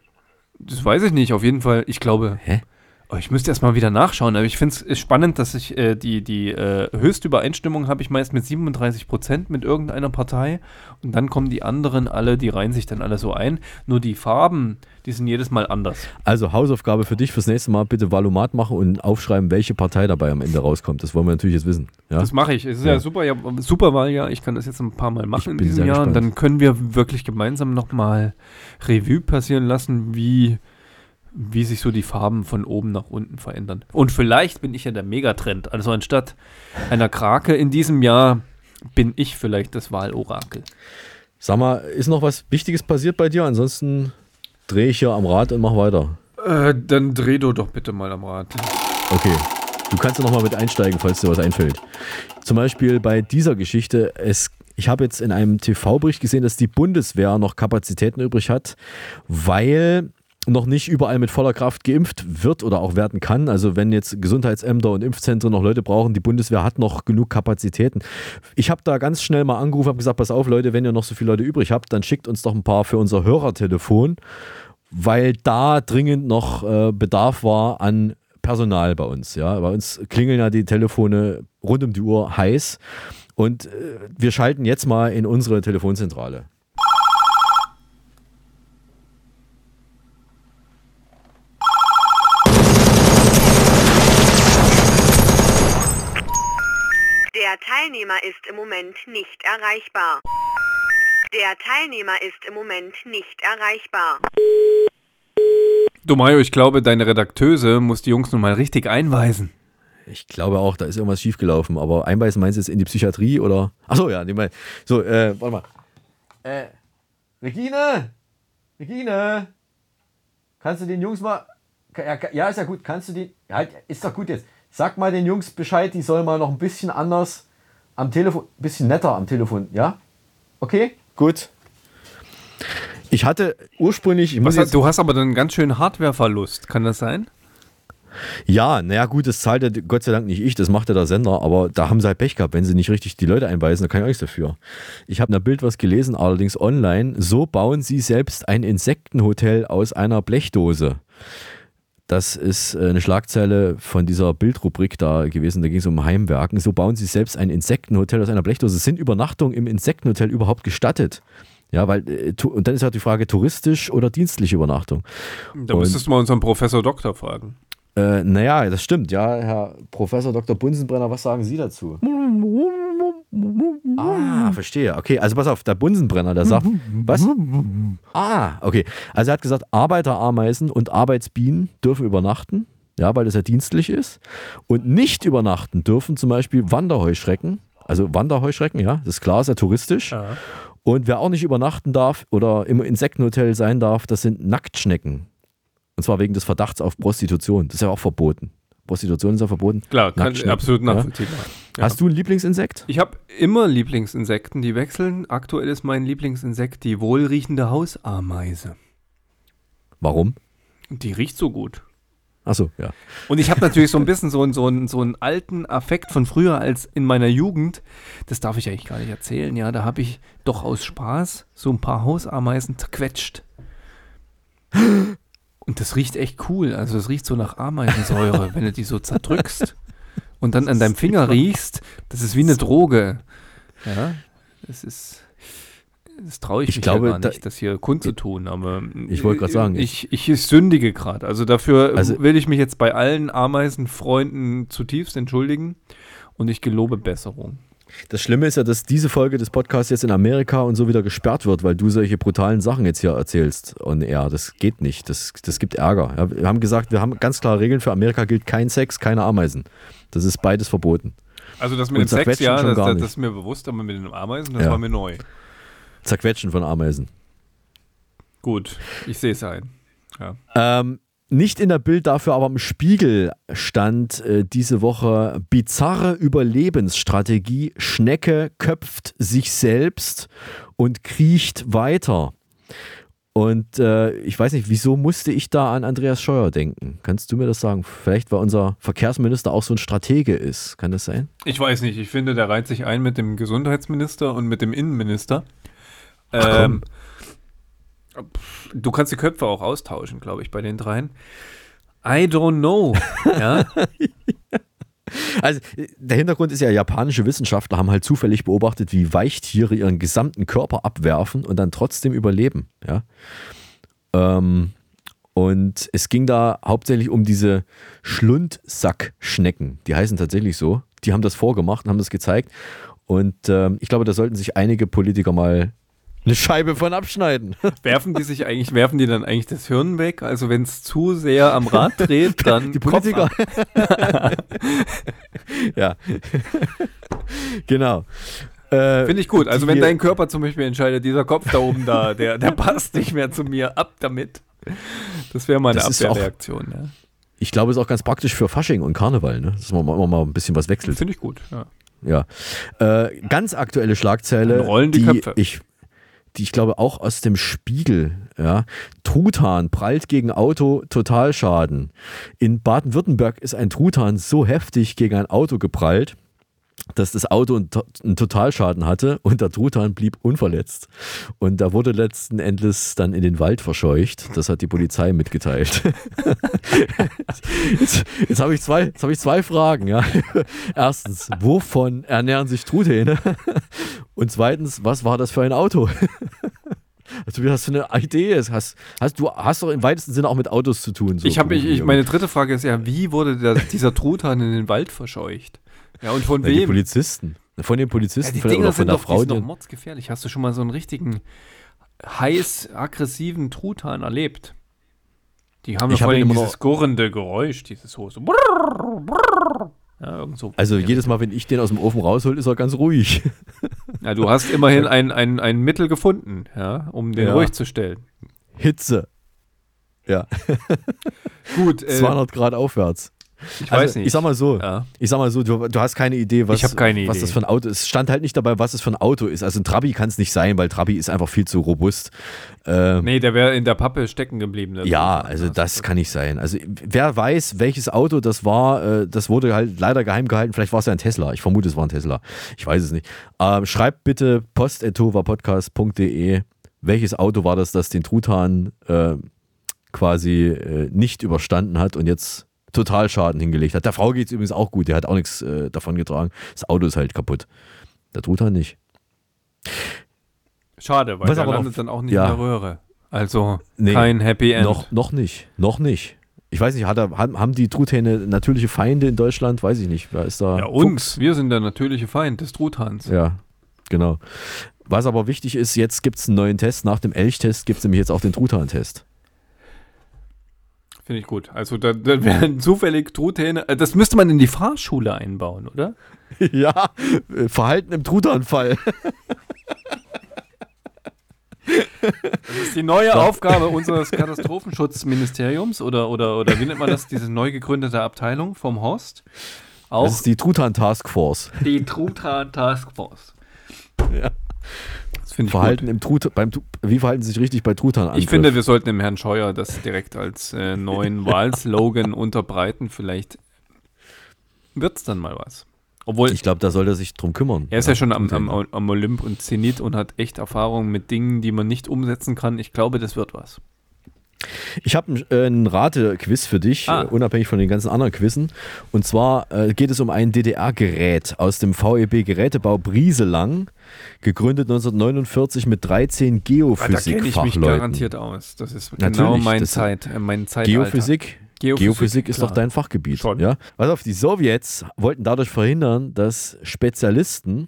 Das weiß ich nicht, auf jeden Fall. Ich glaube. Hä? Oh, ich müsste erst mal wieder nachschauen, aber ich finde es spannend, dass ich äh, die, die äh, höchste Übereinstimmung habe ich meist mit 37 Prozent mit irgendeiner Partei und dann kommen die anderen alle, die reihen sich dann alle so ein. Nur die Farben, die sind jedes Mal anders. Also Hausaufgabe für dich fürs nächste Mal, bitte Valomat machen und aufschreiben, welche Partei dabei am Ende rauskommt. Das wollen wir natürlich jetzt wissen. Ja? Das mache ich. Es ist ja, ja super, ja, super Wahljahr. Ich kann das jetzt ein paar Mal machen Ich in diesem Jahr und dann können wir wirklich gemeinsam nochmal Revue passieren lassen, wie wie sich so die Farben von oben nach unten verändern. Und vielleicht bin ich ja der Megatrend. Also anstatt einer Krake in diesem Jahr bin ich vielleicht das Wahlorakel. Sag mal, ist noch was Wichtiges passiert bei dir? Ansonsten drehe ich hier am Rad und mach weiter. Äh, dann dreh du doch bitte mal am Rad. Okay. Du kannst ja nochmal mit einsteigen, falls dir was einfällt. Zum Beispiel bei dieser Geschichte, es, ich habe jetzt in einem TV-Bericht gesehen, dass die Bundeswehr noch Kapazitäten übrig hat, weil noch nicht überall mit voller Kraft geimpft wird oder auch werden kann. Also wenn jetzt Gesundheitsämter und Impfzentren noch Leute brauchen, die Bundeswehr hat noch genug Kapazitäten. Ich habe da ganz schnell mal angerufen, habe gesagt, pass auf Leute, wenn ihr noch so viele Leute übrig habt, dann schickt uns doch ein paar für unser Hörertelefon, weil da dringend noch äh, Bedarf war an Personal bei uns. Ja, bei uns klingeln ja die Telefone rund um die Uhr heiß und äh, wir schalten jetzt mal in unsere Telefonzentrale. Der Teilnehmer ist im Moment nicht erreichbar. Der Teilnehmer ist im Moment nicht erreichbar. Du Mario, ich glaube, deine Redakteuse muss die Jungs nun mal richtig einweisen. Ich glaube auch, da ist irgendwas schiefgelaufen. Aber einweisen meinst du jetzt in die Psychiatrie oder? Achso, ja, nee, mal. So, äh, warte mal. Äh, Regine! Regine! Kannst du den Jungs mal. Ja, ist ja gut. Kannst du die. Ja, ist doch gut jetzt. Sag mal den Jungs Bescheid, die sollen mal noch ein bisschen anders am Telefon. Ein bisschen netter am Telefon, ja? Okay? Gut. Ich hatte ursprünglich. Ich hast, du hast aber dann einen ganz schönen Hardwareverlust, kann das sein? Ja, naja, gut, das zahlt ja Gott sei Dank nicht ich, das macht ja der Sender, aber da haben sie halt Pech gehabt, wenn sie nicht richtig die Leute einweisen, da kann ich auch nichts dafür. Ich habe ein Bild was gelesen, allerdings online. So bauen sie selbst ein Insektenhotel aus einer Blechdose. Das ist äh, eine Schlagzeile von dieser Bildrubrik da gewesen, da ging es um Heimwerken. So bauen sie selbst ein Insektenhotel aus einer Blechdose. Sind Übernachtungen im Insektenhotel überhaupt gestattet? Ja, weil, äh, tu- und dann ist halt die Frage, touristisch oder dienstliche Übernachtung. Da müsstest du mal unseren Professor Doktor fragen. Äh, naja, das stimmt, ja, Herr Professor Dr. Bunsenbrenner, was sagen Sie dazu? Ah, verstehe. Okay, also pass auf, der Bunsenbrenner, der sagt, was? Ah, okay. Also er hat gesagt, Arbeiterameisen und Arbeitsbienen dürfen übernachten, ja, weil das ja dienstlich ist. Und nicht übernachten dürfen zum Beispiel Wanderheuschrecken, also Wanderheuschrecken, ja, das ist klar, ist ja touristisch. Und wer auch nicht übernachten darf oder im Insektenhotel sein darf, das sind Nacktschnecken. Und zwar wegen des Verdachts auf Prostitution. Das ist ja auch verboten. Prostitution ist ja verboten. Klar, kann, Nacktschnecken, absolut ja. nachvollziehbar. Ja. Hast du ein Lieblingsinsekt? Ich habe immer Lieblingsinsekten, die wechseln. Aktuell ist mein Lieblingsinsekt die wohlriechende Hausameise. Warum? Die riecht so gut. Achso, ja. Und ich habe natürlich so ein bisschen so, einen- so, so einen alten Affekt von früher als in meiner Jugend. Das darf ich eigentlich gar nicht erzählen. Ja, da habe ich doch aus Spaß so ein paar Hausameisen zerquetscht. Und das riecht echt cool. Also es riecht so nach Ameisensäure, wenn du die so zerdrückst und dann an deinem Finger riechst. Das ist wie eine Droge. Ja, das ist. Das traue ich, Ich mich glaube, ja gar da- nicht, das hier kundzutun, aber Ich wollte gerade sagen, ich, ich sündige gerade. Also dafür Also- will ich mich jetzt bei allen Ameisenfreunden zutiefst entschuldigen und ich gelobe Besserung. Das Schlimme ist ja, dass diese Folge des Podcasts jetzt in Amerika und so wieder gesperrt wird, weil du solche brutalen Sachen jetzt hier erzählst. Und ja, das geht nicht. Das, das gibt Ärger. Ja, wir haben gesagt, wir haben ganz klare Regeln. Für Amerika gilt kein Sex, keine Ameisen. Das ist beides verboten. Also das Und mit dem Sex, zerquetschen ja, das, das, das ist mir bewusst, aber mit den Ameisen, das Ja. war mir neu. Zerquetschen von Ameisen. Gut, ich sehe es ein. Ja. Ähm, nicht in der Bild, dafür aber im Spiegel stand äh, diese Woche bizarre Überlebensstrategie. Schnecke köpft sich selbst und kriecht weiter. Und äh, ich weiß nicht, wieso musste ich da an Andreas Scheuer denken? Kannst du mir das sagen? Vielleicht, weil unser Verkehrsminister auch so ein Stratege ist. Kann das sein? Ich weiß nicht. Ich finde, der reiht sich ein mit dem Gesundheitsminister und mit dem Innenminister. Ach, Ähm, du kannst die Köpfe auch austauschen, glaube ich, bei den dreien. I don't know. ja. Also der Hintergrund ist ja, japanische Wissenschaftler haben halt zufällig beobachtet, wie Weichtiere ihren gesamten Körper abwerfen und dann trotzdem überleben. Ja? Ähm, und es ging da hauptsächlich um diese Schlundsackschnecken. Die heißen tatsächlich so. Die haben das vorgemacht und haben das gezeigt. Und ähm, ich glaube, da sollten sich einige Politiker mal eine Scheibe von abschneiden. Werfen die sich eigentlich, werfen die dann eigentlich das Hirn weg? Also wenn es zu sehr am Rad dreht, dann Die Politiker. ja. genau. Äh, Finde ich gut. Also wenn dein Körper zum Beispiel entscheidet, dieser Kopf da oben da, der, der passt nicht mehr zu mir, ab damit. Das wäre mal eine Das ist auch- Abwehrreaktion. Ja. Ich glaube, es ist auch ganz praktisch für Fasching und Karneval, ne? dass man immer mal ein bisschen was wechselt. Finde ich gut. Ja. Ja. Äh, ganz aktuelle Schlagzeile, Dann rollen die die, Köpfe. ich, die ich glaube auch aus dem Spiegel. Ja. Truthahn prallt gegen Auto, Totalschaden. In Baden-Württemberg ist ein Truthahn so heftig gegen ein Auto geprallt, dass das Auto einen, To- einen Totalschaden hatte und der Truthahn blieb unverletzt. Und da wurde letzten Endes dann in den Wald verscheucht. Das hat die Polizei mitgeteilt. Jetzt, jetzt habe ich, zwei- hab ich zwei Fragen. Ja. Erstens, wovon ernähren sich Truthähne? Und zweitens, was war das für ein Auto? Also, wie hast du eine Idee? Hast, hast, du hast doch im weitesten Sinne auch mit Autos zu tun. so ich habe ich, meine dritte Frage ist ja, wie wurde der, dieser Truthahn in den Wald verscheucht? Ja, und von Ja, die wem? Polizisten. Von den Ja, Polizisten die vielleicht Dinger oder von sind der doch, die Frau. sind doch Die, mordsgefährlich. Hast du schon mal so einen richtigen heiß aggressiven Truthahn erlebt? Die haben Ich ja vor hab ihn allem immer dieses noch- gurrende Geräusch, dieses so. so ja, so. also jedes Mal, wenn ich den aus dem Ofen raushol, ist er ganz ruhig. Ja, du hast immerhin ein, ein, ein Mittel gefunden, ja, um den Ja. ruhig zu stellen. Hitze. Ja. Gut, äh, 200 Grad aufwärts. Ich Also, weiß nicht. Ich sag mal so, Ja. ich sag mal so, du, du hast keine Idee, was, keine was Idee. das für ein Auto ist. Es stand halt nicht dabei, was es für ein Auto ist. Also ein Trabi kann es nicht sein, weil Trabi ist einfach viel zu robust. Ähm, Nee, der wäre in der Pappe stecken geblieben. Ja, also das kann nicht sein. Also wer weiß, welches Auto das war, äh, das wurde halt leider geheim gehalten. Vielleicht war es ja ein Tesla. Ich vermute, es war ein Tesla. Ich weiß es nicht. Ähm, schreibt bitte post.tovapodcast.de, welches Auto war das, das den Truthahn äh, quasi äh, nicht überstanden hat und jetzt Totalschaden hingelegt hat. Der Frau geht es übrigens auch gut. Der hat auch nichts äh, davon getragen. Das Auto ist halt kaputt. Der Truthahn nicht. Schade, weil Was der aber noch- landet dann auch nicht ja. in der Röhre. Also Nee, kein Happy End. Noch, noch nicht. Noch nicht. Ich weiß nicht, hat er, haben die Truthähne natürliche Feinde in Deutschland? Weiß ich nicht. Wer ist da? ja, uns. Wir sind der natürliche Feind des Truthahns. Ja, genau. Was aber wichtig ist, jetzt gibt es einen neuen Test. Nach dem Elchtest gibt es nämlich jetzt auch den Truthahn-Test. Finde ich gut. Also da, da wären zufällig Truthähne. äh, Das müsste man in die Fahrschule einbauen, oder? ja, äh, Verhalten im Truthahnfall. Das ist die neue Aufgabe unseres Katastrophenschutzministeriums oder, oder, oder wie nennt man das, diese neu gegründete Abteilung vom Horst. Auch Das ist die Truthahn-Taskforce. die Truthahn Taskforce. Ja. Das finde ich Verhalten gut. im Trut beim Wie verhalten sie sich richtig bei truthahn Ich finde, wir sollten dem Herrn Scheuer das direkt als äh, neuen Wahlslogan unterbreiten. Vielleicht wird es dann mal was. Obwohl, Ich glaube, da soll er sich drum kümmern. er ist ja, schon am, am, am Olymp und Zenit und hat echt Erfahrung mit Dingen, die man nicht umsetzen kann. Ich glaube, das wird was. Ich habe ein, äh, Rate-Quiz für dich, Ah. äh, unabhängig von den ganzen anderen Quizzen. Und zwar äh, geht es um ein DDR-Gerät aus dem VEB Gerätebau Brieselang, gegründet 1949 mit 13 Ah, Da kenne ich mich Geophysik-Fachleuten. garantiert aus. Das ist genau Natürlich, mein, das- Zeit, mein Zeitalter. Geophysik? Geophysik, Geophysik ist klar. doch dein Fachgebiet. Schon. Ja? Auf, die Sowjets wollten dadurch verhindern, dass Spezialisten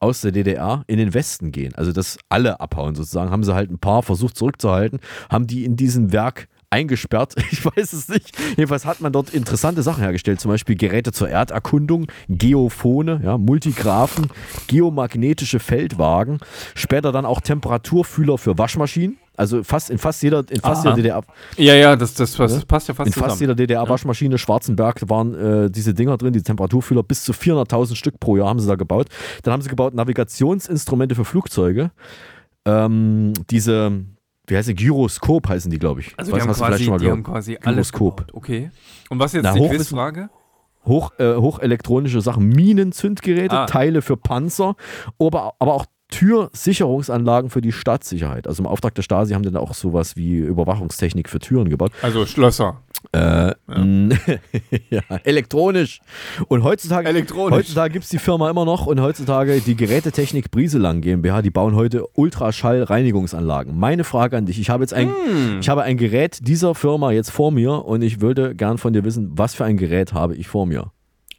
aus der DDR in den Westen gehen. Also dass alle abhauen sozusagen. Haben sie halt ein paar versucht zurückzuhalten, haben die in diesem Werk eingesperrt. Ich weiß es nicht. Jedenfalls hat man dort interessante Sachen hergestellt, zum Beispiel Geräte zur Erderkundung, Geophone, ja, Multigraphen, geomagnetische Feldwagen, später dann auch Temperaturfühler für Waschmaschinen. Also fast in fast jeder, in fast Aha. jeder DDR. Ja, ja, das, das, das passt ja fast In zusammen. fast jeder DDR-Waschmaschine Schwarzenberg waren äh, diese Dinger drin, die Temperaturfühler, bis zu 400.000 Stück pro Jahr haben sie da gebaut. Dann haben sie gebaut Navigationsinstrumente für Flugzeuge. Ähm, diese, wie heißt die, Gyroskop heißen die, glaube ich. Also Weiß, die, haben du vielleicht quasi, schon mal die gehört. haben quasi alles Gyroskop. gebaut. Okay. Und was jetzt Na, die Quizfrage? Hoch, äh, hochelektronische Sachen, Minenzündgeräte, Ah. Teile für Panzer, aber, aber auch Türsicherungsanlagen für die Stadtsicherheit. Also im Auftrag der Stasi haben die dann auch sowas wie Überwachungstechnik für Türen gebaut. Also Schlösser. Äh, mh, ja, elektronisch. Und heutzutage, Elektronisch. heutzutage gibt es die Firma immer noch und heutzutage die Gerätetechnik Brieselang GmbH, die bauen heute Ultraschallreinigungsanlagen. Meine Frage an dich, ich habe jetzt ein, Hm. ich habe ein Gerät dieser Firma jetzt vor mir und ich würde gern von dir wissen, was für ein Gerät habe ich vor mir?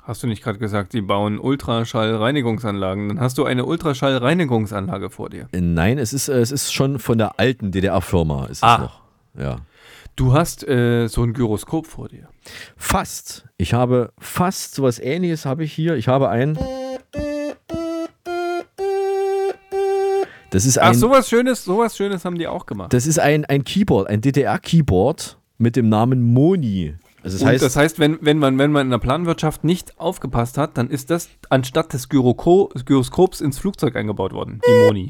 Hast du nicht gerade gesagt, die bauen Ultraschallreinigungsanlagen? Dann hast du eine Ultraschallreinigungsanlage vor dir. Äh, Nein, es ist, äh, es ist schon von der alten DDR-Firma. Ist es Ah. noch. Ja. Du hast äh, so ein Gyroskop vor dir. Fast. Ich habe fast sowas ähnliches habe ich hier. Ich habe ein. Das ist Ach, ein, sowas Schönes, sowas Schönes haben die auch gemacht. das ist ein, ein Keyboard, ein DDR-Keyboard mit dem Namen Moni. Also das heißt, das heißt, wenn, wenn, man, wenn man in der Planwirtschaft nicht aufgepasst hat, dann ist das anstatt des Gyroko Gyroskops ins Flugzeug eingebaut worden, die Moni.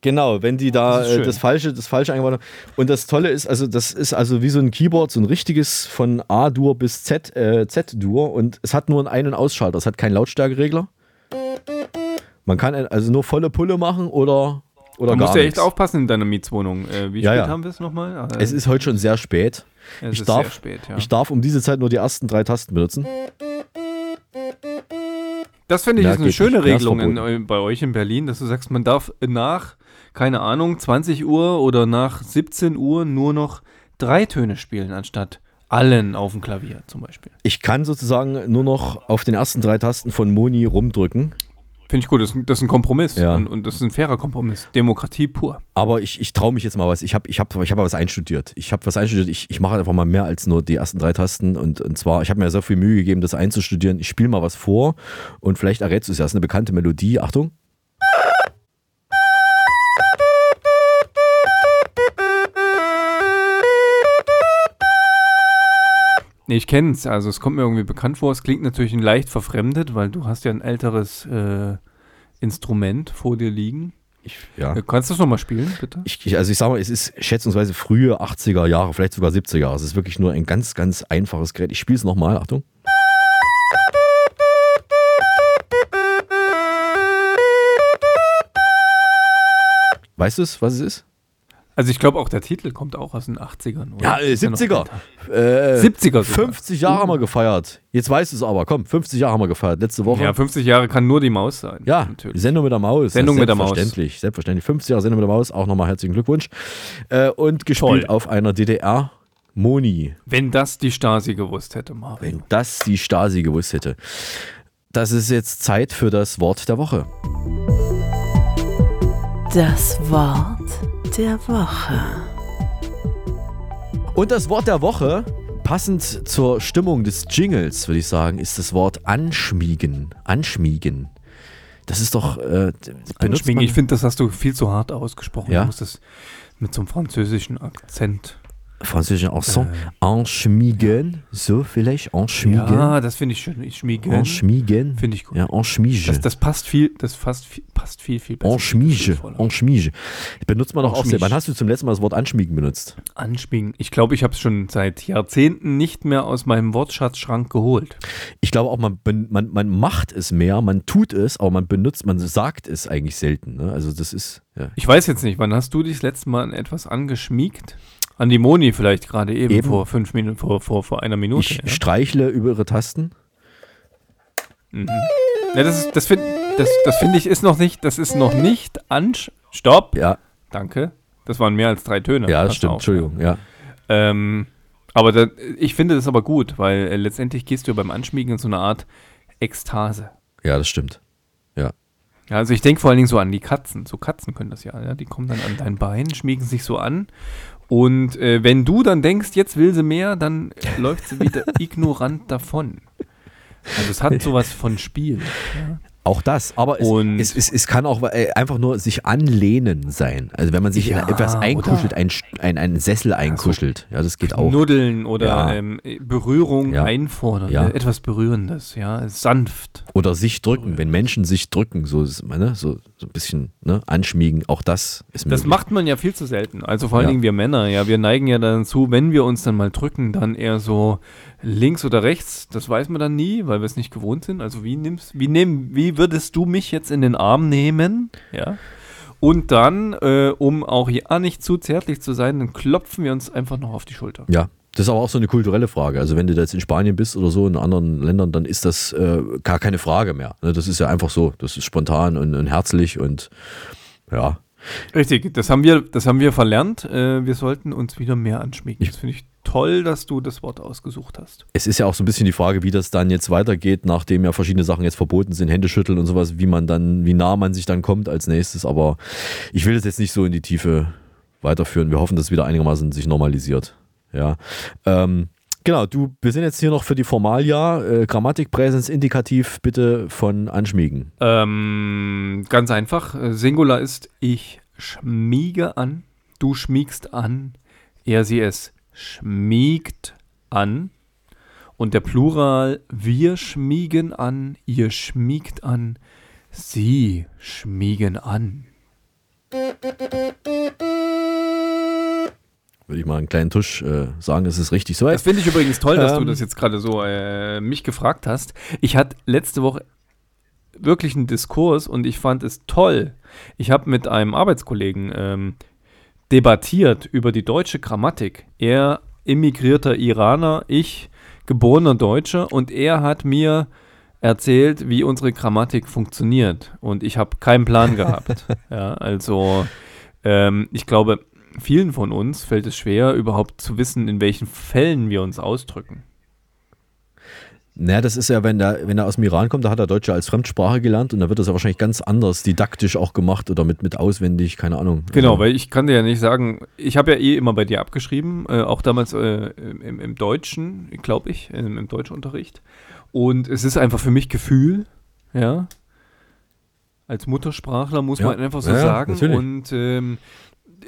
Genau, wenn die da Das äh, das falsche, das falsche eingebaut haben. Und das Tolle ist, also das ist also wie so ein Keyboard, so ein richtiges von A-Dur bis Z, äh, Z-Dur und es hat nur einen Ein- und Ausschalter. Es hat keinen Lautstärkeregler. Man kann also nur volle Pulle machen oder oder gar musst du ja echt aufpassen in deiner Mietswohnung. Äh, wie Ja, spät ja. haben wir es nochmal? Ah, Es ist heute schon sehr spät. Es ich, ist darf, sehr spät, ja. ich darf um diese Zeit nur die ersten drei Tasten benutzen. Das finde ich Mehr ist eine schöne nicht. Regelung in, verboten. bei euch in Berlin, dass du sagst, man darf nach, keine Ahnung, 20 Uhr oder nach 17 Uhr nur noch drei Töne spielen, anstatt allen auf dem Klavier zum Beispiel. Ich kann sozusagen nur noch auf den ersten drei Tasten von Moni rumdrücken. Finde ich gut, das, ist ein- das ist ein Kompromiss. Ja. Und, und das ist ein fairer Kompromiss. Demokratie pur. Aber ich, ich traue mich jetzt mal was. Ich habe ich hab, ich hab was einstudiert. Ich habe was einstudiert. Ich, ich mache einfach mal mehr als nur die ersten drei Tasten. Und, und zwar, ich habe mir sehr viel Mühe gegeben, das einzustudieren. Ich spiele mal was vor und vielleicht errätst du es ja. Das ist eine bekannte Melodie. Achtung. Nee, ich kenne es. Also es kommt mir irgendwie bekannt vor. Es klingt natürlich leicht verfremdet, weil du hast ja ein älteres äh, Instrument vor dir liegen. Ja. Äh, Kannst du das nochmal spielen, bitte? Ich, ich, also ich sage mal, es ist schätzungsweise frühe 80er Jahre, vielleicht sogar 70er Jahre. Es ist wirklich nur ein ganz, ganz einfaches Gerät. Ich spiele es nochmal. Achtung. Weißt du es, was es ist? Also ich glaube auch der Titel kommt auch aus den 80ern. Oder? Ja, äh, Ist ja noch 70er. älter. Äh, 70er sogar. 50 Jahre haben wir gefeiert. Jetzt weißt du es aber. Komm, 50 Jahre haben wir gefeiert. Letzte Woche. Ja, 50 Jahre kann nur die Maus sein. Ja, natürlich. Sendung mit der Maus. Sendung Ja, mit der Maus. Selbstverständlich, selbstverständlich. 50 Jahre Sendung mit der Maus, auch nochmal herzlichen Glückwunsch. Äh, und gespielt Toll. auf einer DDR Moni. Wenn das die Stasi gewusst hätte, Mario. Wenn das die Stasi gewusst hätte. Das ist jetzt Zeit für das Wort der Woche. Das Wort der Woche. Und das Wort der Woche, passend zur Stimmung des Jingles, würde ich sagen, ist das Wort anschmiegen. Anschmiegen. Das ist doch. Äh, Anschmiegen. Ich finde, das hast du viel zu hart ausgesprochen. Ja? Du musst das mit so einem französischen Akzent. Französische Accent. Anschmiegen. So vielleicht. Anschmiegen. Ja, das finde ich schön. Ich schmiege. Anschmiegen. Finde ich gut. Ja, Anschmiege. Das, das passt viel, das passt, viel- passt viel, viel besser. Anschmiege. Anschmiege. Benutzt man doch auch sehr. Wann hast du zum letzten Mal das Wort anschmiegen benutzt? Anschmiegen. Ich glaube, ich habe es schon seit Jahrzehnten nicht mehr aus meinem Wortschatzschrank geholt. Ich glaube auch, man, man, man macht es mehr, man tut es, aber man benutzt, man sagt es eigentlich selten. Ne? Also das ist. Ja. Ich weiß jetzt nicht, wann hast du dich das letzte Mal an etwas angeschmiegt? An die Moni vielleicht gerade eben, Eben. vor fünf Minuten, vor, vor, vor einer Minute. Ich ja. streichle über ihre Tasten. Mhm. Ja, das ist, das finde das, das find ich ist noch nicht, das ist noch nicht ansch... Stopp! Ja. Danke. Das waren mehr als drei Töne. Ja, das stimmt. auf. Entschuldigung. Ja. Ähm, aber da, ich finde das aber gut, weil äh, letztendlich gehst du beim Anschmiegen in so eine Art Ekstase. ja, das stimmt. Ja. Ja, also ich denke vor allen Dingen so an die Katzen. So Katzen können das ja, ja. Die kommen dann an dein Bein, schmiegen sich so an Und äh, wenn du dann denkst, jetzt will sie mehr, dann läuft sie wieder ignorant davon. Also es hat sowas von Spiel. Ja. Auch das, aber es, Und- es, es, es kann auch äh, einfach nur sich anlehnen sein. Also wenn man sich Ja, in etwas einkuschelt, oder- ein, ein, einen Sessel einkuschelt. Ja, das geht auch. Nuddeln oder Ja. ähm, Berührung Ja. einfordern. Ja. Äh, Etwas Berührendes, ja. Sanft. Oder sich drücken, wenn Menschen sich drücken, so, ne, so, so ein bisschen ne, anschmiegen, auch das ist Das möglich. macht man ja viel zu selten. Also vor allen. Dingen wir Männer, ja, wir neigen ja dazu, wenn wir uns dann mal drücken, dann eher so links oder rechts. Das weiß man dann nie, weil wir es nicht gewohnt sind. Also wie nimmst, wie nehm, wie würdest du mich jetzt in den Arm nehmen? Ja. Und dann, äh, um auch ja nicht zu zärtlich zu sein, dann klopfen wir uns einfach noch auf die Schulter. Ja, das ist aber auch so eine kulturelle Frage. Also wenn du jetzt in Spanien bist oder so, in anderen Ländern, dann ist das äh, gar keine Frage mehr. Ne, Das ist ja einfach so. Das ist spontan und, und herzlich und ja. Richtig, das haben wir, das haben wir verlernt. Äh, wir sollten uns wieder mehr anschmiegen. Das finde ich toll, dass du das Wort ausgesucht hast. Es ist ja auch so ein bisschen die Frage, wie das dann jetzt weitergeht, nachdem ja verschiedene Sachen jetzt verboten sind, Hände schütteln und sowas, wie man dann, wie nah man sich dann kommt als nächstes. Aber ich will das jetzt nicht so in die Tiefe weiterführen. Wir hoffen, dass es wieder einigermaßen sich normalisiert. Ja. Ähm, genau, du, wir sind jetzt hier noch für die Formalia. Äh, Grammatik, Präsens, Indikativ bitte von anschmiegen. Ähm, ganz einfach. Äh, Singular ist ich schmiege an, du schmiegst an, er, sie, es schmiegt an. Und der Plural wir schmiegen an, ihr schmiegt an, sie schmiegen an. Würde ich mal einen kleinen Tusch äh, sagen, es ist richtig so. Das finde ich übrigens toll, dass du Ähm, das jetzt gerade so äh, mich gefragt hast. Ich hatte letzte Woche wirklich einen Diskurs und ich fand es toll. Ich habe mit einem Arbeitskollegen ähm, debattiert über die deutsche Grammatik. Er immigrierter Iraner, ich geborener Deutscher und er hat mir erzählt, wie unsere Grammatik funktioniert und ich habe keinen Plan gehabt. ja, also ähm, ich glaube, vielen von uns fällt es schwer, überhaupt zu wissen, in welchen Fällen wir uns ausdrücken. Naja, das ist ja, wenn der, wenn er aus dem Iran kommt, da hat er Deutsche als Fremdsprache gelernt und da wird das ja wahrscheinlich ganz anders didaktisch auch gemacht oder mit, mit auswendig, keine Ahnung. Genau, Also, weil ich kann dir ja nicht sagen, ich habe ja eh immer bei dir abgeschrieben, äh, auch damals äh, im, im Deutschen, glaube ich, im, im Deutschunterricht. Und es ist einfach für mich Gefühl, ja. Als Muttersprachler muss Ja, man einfach so ja, sagen. natürlich. Und ähm,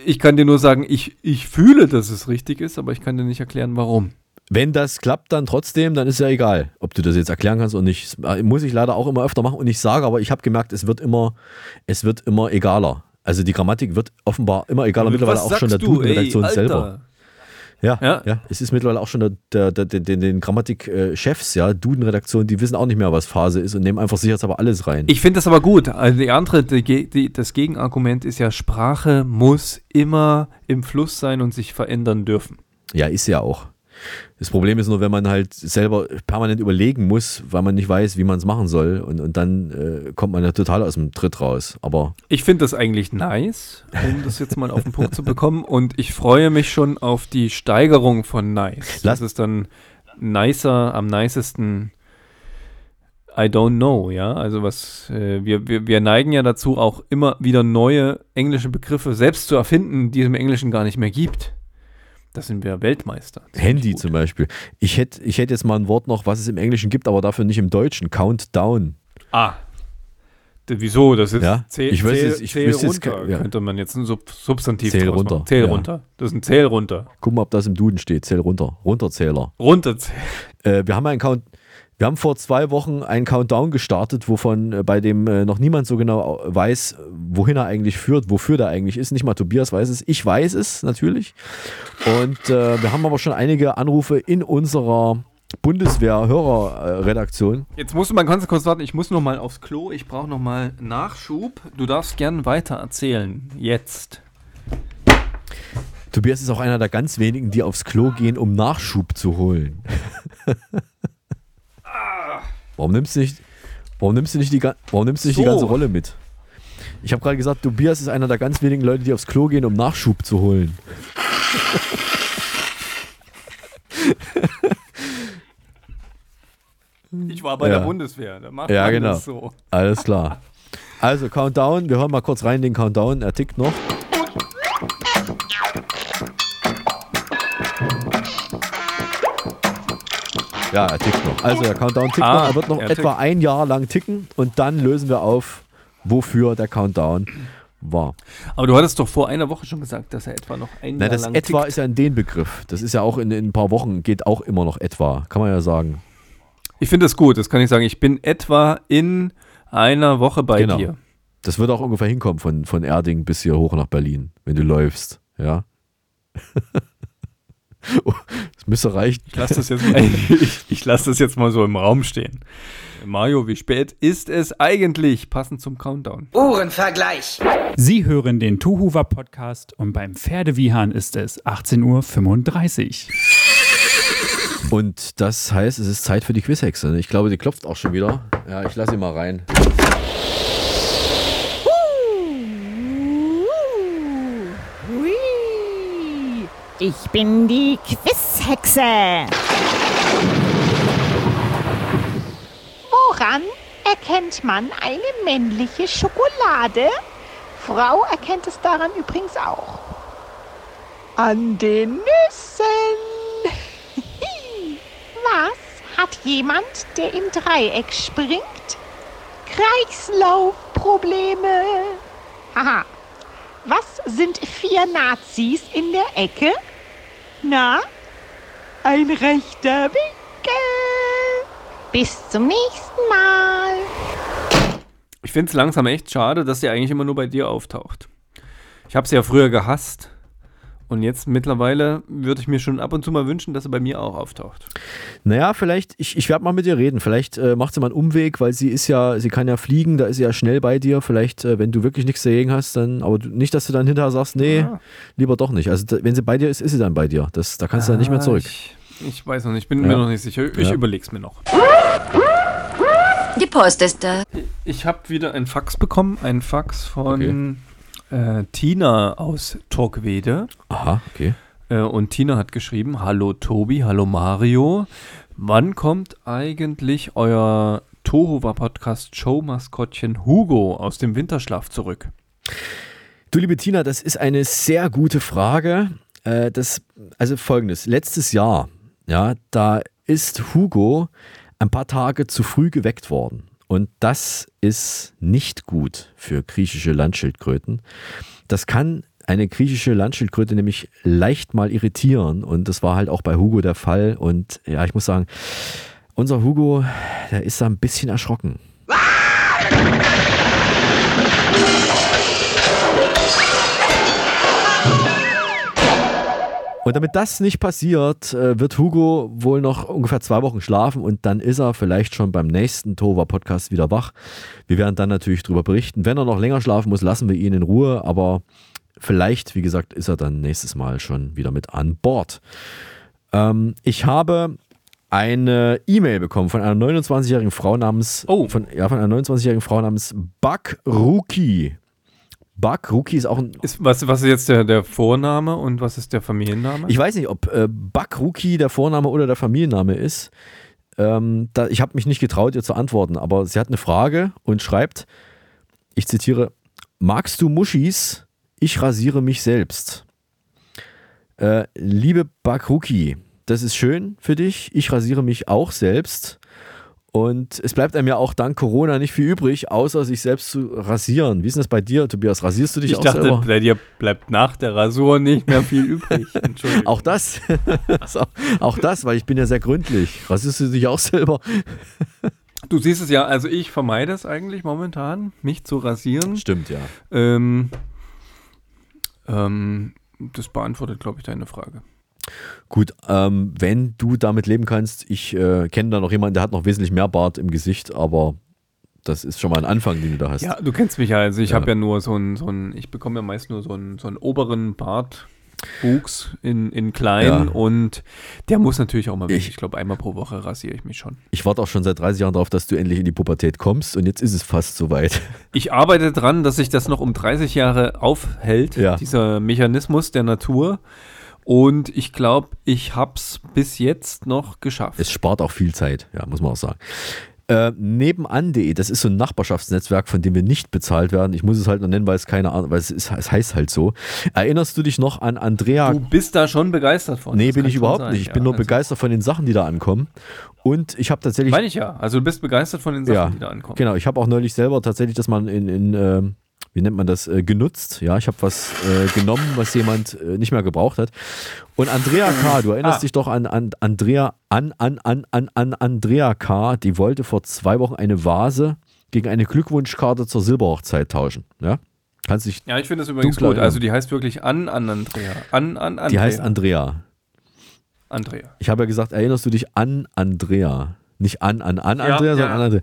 ich kann dir nur sagen, ich, ich fühle, dass es richtig ist, aber ich kann dir nicht erklären, warum. Wenn das klappt, dann trotzdem, dann ist ja egal, ob du das jetzt erklären kannst oder nicht. Das muss ich leider auch immer öfter machen und ich sage, aber ich habe gemerkt, es wird immer, es wird immer egaler. Also die Grammatik wird offenbar immer egaler, mittlerweile auch schon der Duden-Redaktion selber. Ja, Ja. ja, es ist mittlerweile auch schon der, der, der, den, den Grammatik-Chefs, ja, Duden-Redaktion, die wissen auch nicht mehr, was Phase ist und nehmen einfach sicherheitshalber alles rein. Ich finde das aber gut. Also die andere, die, die, das Gegenargument ist ja, Sprache muss immer im Fluss sein und sich verändern dürfen. Ja, ist ja auch. Das Problem ist nur, wenn man halt selber permanent überlegen muss, weil man nicht weiß, wie man es machen soll und, und dann äh, kommt man ja total aus dem Tritt raus. Aber Ich finde das eigentlich nice, um das jetzt mal auf den Punkt zu bekommen. Und ich freue mich schon auf die Steigerung von nice. Lass- das ist dann nicer, am nicesten. I don't know, ja. Also was, äh, wir, wir, wir neigen ja dazu, auch immer wieder neue englische Begriffe selbst zu erfinden, die es im Englischen gar nicht mehr gibt. Das sind wir Weltmeister. Handy zum Beispiel. Ich hätte ich hätt jetzt mal ein Wort noch, was es im Englischen gibt, aber dafür nicht im Deutschen. Countdown. Ah. Wieso? Das ist Ja, Zähl, ich weiß jetzt- ich Zähl jetzt runter. ke- ja. Könnte man jetzt ein Sub Substantiv Zähl runter, machen. Zähl ja. runter. Das ist ein Zähl runter. Guck mal, ob das im Duden steht. Zähl runter. Runterzähler. Runterzählen. Äh, wir haben einen Count. Wir haben vor zwei Wochen einen Countdown gestartet, wovon äh, bei dem äh, noch niemand so genau weiß, wohin er eigentlich führt, wofür der eigentlich ist. Nicht mal Tobias weiß es. Ich weiß es natürlich. Und äh, wir haben aber schon einige Anrufe in unserer Bundeswehr-Hörerredaktion. Jetzt musst du mal ganz kurz warten. Ich muss noch mal aufs Klo. Ich brauche noch mal Nachschub. Du darfst gern weiter erzählen. Jetzt. Tobias ist auch einer der ganz wenigen, die aufs Klo gehen, um Nachschub zu holen. warum nimmst du nicht, warum nimmst du nicht, die, warum nimmst du nicht die So. ganze Rolle mit? Ich habe gerade gesagt, Tobias ist einer der ganz wenigen Leute, die aufs Klo gehen, um Nachschub zu holen. Ich war bei Ja. der Bundeswehr. Da macht Ja, genau. das so. Alles klar. Also, Countdown. Wir hören mal kurz rein den Countdown. Er tickt noch. Ja, er tickt noch. Also der Countdown tickt Ah, noch. Er wird noch er etwa tickt. ein Jahr lang ticken und dann lösen wir auf, wofür der Countdown war. Aber du hattest doch vor einer Woche schon gesagt, dass er etwa noch ein Nein, Jahr das lang etwa tickt. ist ja ein den Begriff. Das ist ja auch in, in ein paar Wochen, geht auch immer noch etwa. Kann man ja sagen. Ich finde das gut, das kann ich sagen. Ich bin etwa in einer Woche bei Genau. dir. Das wird auch ungefähr hinkommen von, von Erding bis hier hoch nach Berlin, wenn du läufst. Ja. Oh, das müsste reichen. Ich lasse das, jetzt mal- ich, ich lass das jetzt mal so im Raum stehen. Mario, wie spät ist es eigentlich? Passend zum Countdown. Uhrenvergleich. Sie hören den Tuhuwa Podcast und beim Pferdewiehern ist es 18.35 Uhr. Und das heißt, es ist Zeit für die Quizhexe. Ich glaube, die klopft auch schon wieder. Ja, ich lasse sie mal rein. Ich bin die Quizhexe. Woran erkennt man eine männliche Schokolade? Frau erkennt es daran übrigens auch. An den Nüssen. Was hat jemand, der im Dreieck springt? Kreislaufprobleme. Haha. Was sind vier Nazis in der Ecke? Na? Ein rechter Winkel. Bis zum nächsten Mal. Ich finde es langsam echt schade, dass sie eigentlich immer nur bei dir auftaucht. Ich habe sie ja früher gehasst. Und jetzt mittlerweile würde ich mir schon ab und zu mal wünschen, dass sie bei mir auch auftaucht. Naja, vielleicht, ich, ich werde mal mit ihr reden. Vielleicht äh, macht sie mal einen Umweg, weil sie ist ja, sie kann ja fliegen, da ist sie ja schnell bei dir. Vielleicht, äh, wenn du wirklich nichts dagegen hast, dann, aber du, nicht, dass du dann hinterher sagst, nee, Ja. lieber doch nicht. Also da, wenn sie bei dir ist, ist sie dann bei dir. Das, da kannst du dann nicht mehr Ah, zurück. Ich, ich weiß noch nicht, ich bin Ja. mir noch nicht sicher. Ich Ja. überleg's mir noch. Die Post ist da. Ich habe wieder ein Fax bekommen, ein Fax von äh, Tina aus Torquede. Aha, okay. Äh, und Tina hat geschrieben: Hallo Tobi, hallo Mario. Wann kommt eigentlich euer Tohuwa Podcast Showmaskottchen Hugo aus dem Winterschlaf zurück? Du, liebe Tina, das ist eine sehr gute Frage. Äh, das, also folgendes: Letztes Jahr, ja, da ist Hugo ein paar Tage zu früh geweckt worden. Und das ist nicht gut für griechische Landschildkröten. Das kann eine griechische Landschildkröte nämlich leicht mal irritieren. Und das war halt auch bei Hugo der Fall. Und ja, ich muss sagen, unser Hugo, der ist da ein bisschen erschrocken. Und damit das nicht passiert, äh, wird Hugo wohl noch ungefähr zwei Wochen schlafen und dann ist er vielleicht schon beim nächsten Tova Podcast wieder wach. Wir werden dann natürlich darüber berichten. Wenn er noch länger schlafen muss, lassen wir ihn in Ruhe, aber vielleicht, wie gesagt, ist er dann nächstes Mal schon wieder mit an Bord. Ähm, ich habe eine E-Mail bekommen von einer 29-jährigen Frau namens von, ja, von einer 29-jährigen Frau namens Buck Rookie. Buck Rookie ist auch ein Ist, was, was ist jetzt der, der Vorname und was ist der Familienname? Ich weiß nicht, ob äh, Buck Rookie der Vorname oder der Familienname ist. Ähm, da, ich habe mich nicht getraut, ihr zu antworten, aber sie hat eine Frage und schreibt, ich zitiere, magst du Muschis? Ich rasiere mich selbst. Äh, liebe Buck Rookie, das ist schön für dich. Ich rasiere mich auch selbst. Und es bleibt einem ja auch dank Corona nicht viel übrig, außer sich selbst zu rasieren. Wie ist das bei dir, Tobias? Rasierst du dich ich auch dachte, selber? bei dir bleibt nach der Rasur nicht mehr viel übrig. Entschuldigung. Auch das. So, auch das, weil ich bin ja sehr gründlich. Rasierst du dich auch selber? Du siehst es ja, also ich vermeide es eigentlich momentan, mich zu rasieren. Stimmt, ja. Ähm, ähm, das beantwortet, glaube ich, deine Frage. Gut, ähm, wenn du damit leben kannst, ich äh, kenne da noch jemanden, der hat noch wesentlich mehr Bart im Gesicht, aber das ist schon mal ein Anfang, den du da hast. Ja, du kennst mich ja, also ich Ja. habe ja nur so einen, so einen, ich bekomme ja meist nur so einen, so einen oberen Bartwuchs in, in klein Ja. und der muss natürlich auch mal weg. Ich- Ich, glaube, einmal pro Woche rasiere ich mich schon. Ich warte auch schon seit 30 Jahren darauf, dass du endlich in die Pubertät kommst und jetzt ist es fast soweit. Ich arbeite dran, dass sich das noch um 30 Jahre aufhält, Ja. dieser Mechanismus der Natur. Und ich glaube, ich habe es bis jetzt noch geschafft. Es spart auch viel Zeit, ja, muss man auch sagen. Äh, nebenan.de, das ist so ein Nachbarschaftsnetzwerk, von dem wir nicht bezahlt werden. Ich muss es halt noch nennen, weil es keine Ahnung, weil es, ist, es heißt halt so. Erinnerst du dich noch an Andrea? Du bist da schon begeistert von. Nee, Das bin ich überhaupt sein, nicht. Ich ja, bin nur also- begeistert von den Sachen, die da ankommen. Und ich habe tatsächlich. Meine ich ja. Also du bist begeistert von den Sachen, ja, die da ankommen. Genau, ich habe auch neulich selber tatsächlich das mal in, in ähm, wie nennt man das, äh, genutzt. Ja, ich habe was äh, genommen, was jemand äh, nicht mehr gebraucht hat. Und Andrea K., du erinnerst Ah. dich doch an, an Andrea, an, an, an, an, an Andrea K., die wollte vor zwei Wochen eine Vase gegen eine Glückwunschkarte zur Silberhochzeit tauschen. Ja? Kannst dich Ja, ich finde das übrigens gut. Also erinnern. die heißt wirklich an, an Andrea. An, an, Andrea. die heißt Andrea. Andrea. Ich habe ja gesagt, erinnerst du dich an Andrea? Nicht an, an, an Ja, Andrea, ja. sondern an Andrea.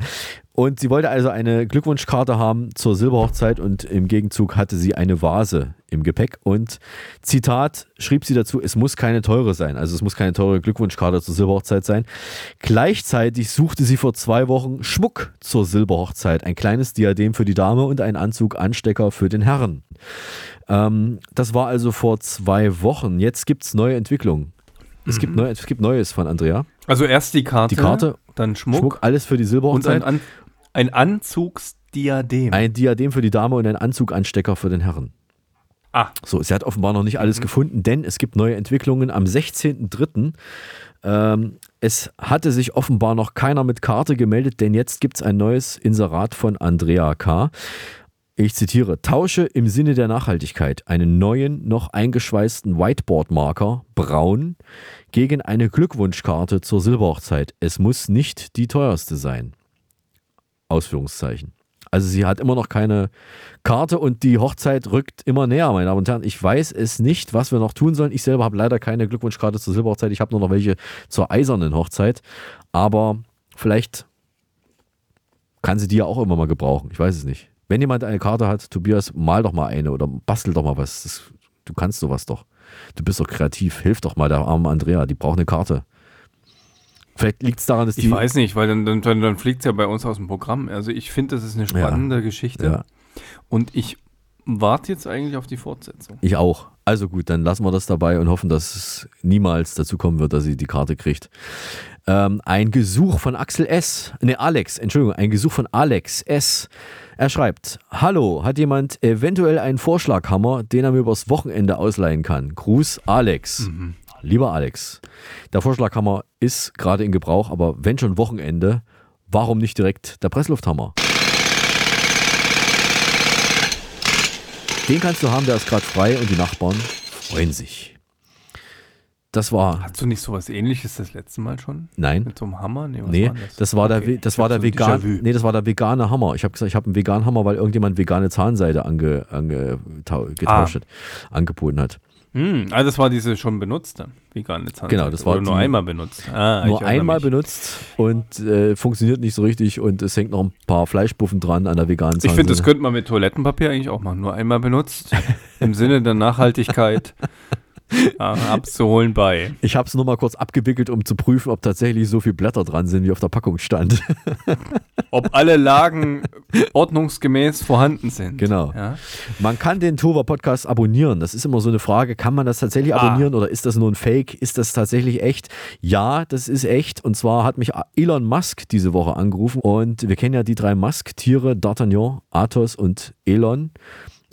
Und sie wollte also eine Glückwunschkarte haben zur Silberhochzeit und im Gegenzug hatte sie eine Vase im Gepäck. Und Zitat schrieb sie dazu, es muss keine teure sein. Also es muss keine teure Glückwunschkarte zur Silberhochzeit sein. Gleichzeitig suchte sie vor zwei Wochen Schmuck zur Silberhochzeit. Ein kleines Diadem für die Dame und ein Anzug Anstecker für den Herrn. Ähm, das war also vor zwei Wochen. Jetzt gibt es neue Entwicklungen. Es, gibt neu, es gibt Neues von Andrea. Also erst die Karte, Die Karte, dann Schmuck, Schmuck, alles für die und Silberhochzeit. ein, An ein Anzugsdiadem. Ein Diadem für die Dame und ein Anzuganstecker für den Herren. Ah. So, sie hat offenbar noch nicht alles gefunden, denn es gibt neue Entwicklungen am 16.03. Ähm, es hatte sich offenbar noch keiner mit Karte gemeldet, denn jetzt gibt es ein neues Inserat von Andrea K. Ich zitiere, tausche im Sinne der Nachhaltigkeit einen neuen, noch eingeschweißten Whiteboard-Marker, braun, gegen eine Glückwunschkarte zur Silberhochzeit. Es muss nicht die teuerste sein. Ausführungszeichen. Also sie hat immer noch keine Karte und die Hochzeit rückt immer näher, meine Damen und Herren. Ich weiß es nicht, was wir noch tun sollen. Ich selber habe leider keine Glückwunschkarte zur Silberhochzeit. Ich habe nur noch welche zur eisernen Hochzeit. Aber vielleicht kann sie die ja auch immer mal gebrauchen. Ich weiß es nicht. Wenn jemand eine Karte hat, Tobias, mal doch mal eine oder bastel doch mal was. Das, du kannst sowas doch. Du bist doch kreativ. Hilf doch mal der armen Andrea. Die braucht eine Karte. Vielleicht liegt es daran, dass die. Ich weiß nicht, weil dann, dann, dann, fliegt es ja bei uns aus dem Programm. Also ich finde, das ist eine spannende Geschichte. Ja. Und ich warte jetzt eigentlich auf die Fortsetzung. Ich auch. Also gut, dann lassen wir das dabei und hoffen, dass es niemals dazu kommen wird, dass sie die Karte kriegt. Ähm, ein Gesuch von Axel S. Ne, Alex, Entschuldigung, ein Gesuch von Alex S. Er schreibt: Hallo, hat jemand eventuell einen Vorschlaghammer, den er mir übers Wochenende ausleihen kann? Gruß, Alex. Lieber Alex, der Vorschlaghammer ist gerade in Gebrauch, aber wenn schon Wochenende, warum nicht direkt der Presslufthammer? Den kannst du haben, der ist gerade frei und die Nachbarn freuen sich. Das war. Hast du nicht sowas ähnliches das letzte Mal schon? Nein. Mit so einem Hammer? Nee, was Nee, war das? das war der, Okay, We- das ich war der so vegan, nee, das war der vegane Hammer. Ich habe gesagt, ich habe einen veganen Hammer, weil irgendjemand vegane Zahnseide ange, ange, tau- getauscht Ah. hat, angeboten hat. Hm, ah, das war diese schon benutzte vegane Zahnseide. Genau, das war nur einmal benutzt. Ah, Nur ich einmal mich. benutzt und äh, funktioniert nicht so richtig und es hängt noch ein paar Fleischpuffen dran an der veganen Ich Zahnseide. finde, das könnte man mit Toilettenpapier eigentlich auch machen. Nur einmal benutzt. Im Sinne der Nachhaltigkeit abzuholen bei. Ich habe es nur mal kurz abgewickelt, um zu prüfen, ob tatsächlich so viele Blätter dran sind, wie auf der Packung stand. Ob alle Lagen ordnungsgemäß vorhanden sind. Genau. Ja? Man kann den Tova Podcast abonnieren. Das ist immer so eine Frage. Kann man das tatsächlich Ah. abonnieren oder ist das nur ein Fake? Ist das tatsächlich echt? Ja, das ist echt. Und zwar hat mich Elon Musk diese Woche angerufen und wir kennen ja die drei Musk-Tiere, D'Artagnan, Athos und Elon.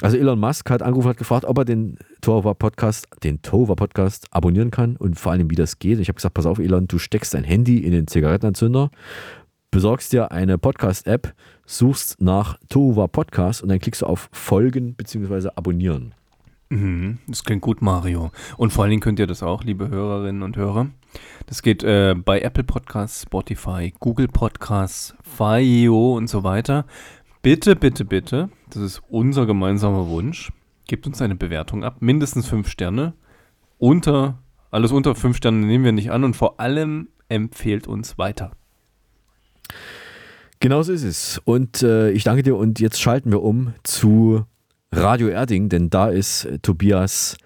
Also Elon Musk hat angerufen, hat gefragt, ob er den Tova Podcast, den Tova Podcast abonnieren kann und vor allem, wie das geht. Ich habe gesagt, pass auf, Elon, du steckst dein Handy in den Zigarettenanzünder, besorgst dir eine Podcast-App, suchst nach Tova Podcast und dann klickst du auf Folgen bzw. abonnieren. Mhm, das klingt gut, Mario. Und vor allen Dingen könnt ihr das auch, liebe Hörerinnen und Hörer. Das geht äh, bei Apple Podcasts, Spotify, Google Podcasts, Fio und so weiter. Bitte, bitte, bitte, das ist unser gemeinsamer Wunsch. Gebt uns eine Bewertung ab, mindestens fünf Sterne. Unter, alles unter fünf Sterne nehmen wir nicht an und vor allem empfehlt uns weiter. Genau so ist es. Und äh, ich danke dir und jetzt schalten wir um zu Radio Erding, denn da ist Tobias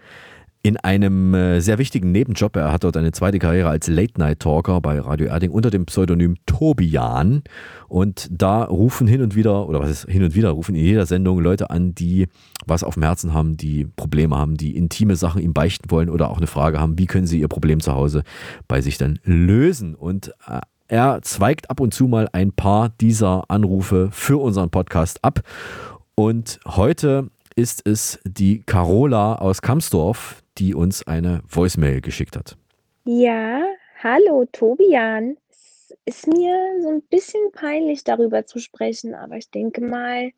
in einem äh, sehr wichtigen Nebenjob. Er hat dort eine zweite Karriere als Late-Night-Talker bei Radio Erding unter dem Pseudonym Tobian. Und da rufen hin und wieder, oder was ist hin und wieder, rufen in jeder Sendung Leute an, die was auf dem Herzen haben, die Probleme haben, die intime Sachen ihm beichten wollen oder auch eine Frage haben, wie können sie ihr Problem zu Hause bei sich dann lösen. Und äh, er zweigt ab und zu mal ein paar dieser Anrufe für unseren Podcast ab. Und heute ist es die Carola aus Kamsdorf, die uns eine Voicemail geschickt hat. Ja, hallo Tobian. Es ist mir so ein bisschen peinlich darüber zu sprechen, aber ich denke mal,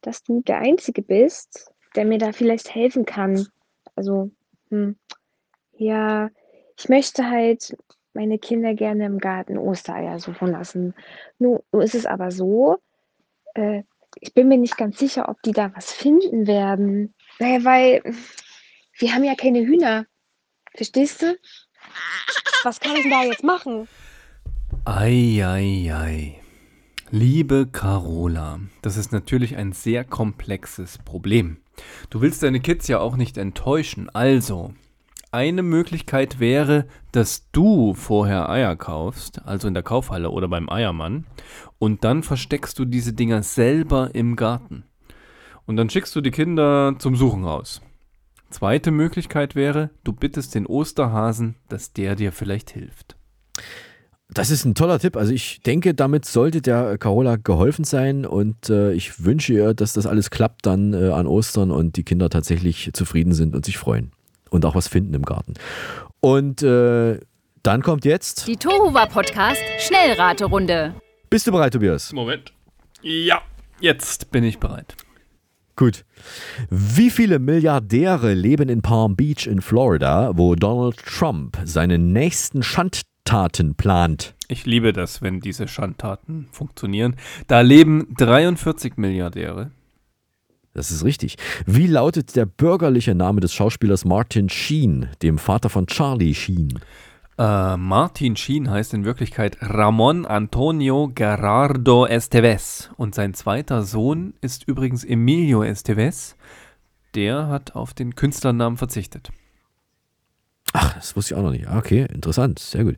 dass du der Einzige bist, der mir da vielleicht helfen kann. Also, hm, ja, ich möchte halt meine Kinder gerne im Garten Ostereier suchen lassen. Nun, nun ist es aber so, äh, ich bin mir nicht ganz sicher, ob die da was finden werden. Naja, weil wir haben ja keine Hühner. Verstehst du? Was kann ich denn da jetzt machen? Ei, ei, ei. Liebe Carola, das ist natürlich ein sehr komplexes Problem. Du willst deine Kids ja auch nicht enttäuschen, also eine Möglichkeit wäre, dass du vorher Eier kaufst, also in der Kaufhalle oder beim Eiermann, und dann versteckst du diese Dinger selber im Garten. Und dann schickst du die Kinder zum Suchen raus. Zweite Möglichkeit wäre, du bittest den Osterhasen, dass der dir vielleicht hilft. Das ist ein toller Tipp. Also ich denke, damit sollte der Carola geholfen sein und äh, ich wünsche ihr, dass das alles klappt dann äh, an Ostern und die Kinder tatsächlich zufrieden sind und sich freuen und auch was finden im Garten. Und äh, dann kommt jetzt. Die Tohuwa Podcast Schnellraterunde. Bist du bereit, Tobias? Moment. Ja, jetzt bin ich bereit. Gut. Wie viele Milliardäre leben in Palm Beach in Florida, wo Donald Trump seine nächsten Schandtaten plant? Ich liebe das, wenn diese Schandtaten funktionieren. Da leben 43 Milliardäre. Das ist richtig. Wie lautet der bürgerliche Name des Schauspielers Martin Sheen, dem Vater von Charlie Sheen? Äh, Martin Sheen heißt in Wirklichkeit Ramon Antonio Gerardo Esteves. Und sein zweiter Sohn ist übrigens Emilio Esteves. Der hat auf den Künstlernamen verzichtet. Ach, das wusste ich auch noch nicht. Ah, Okay, interessant, sehr gut.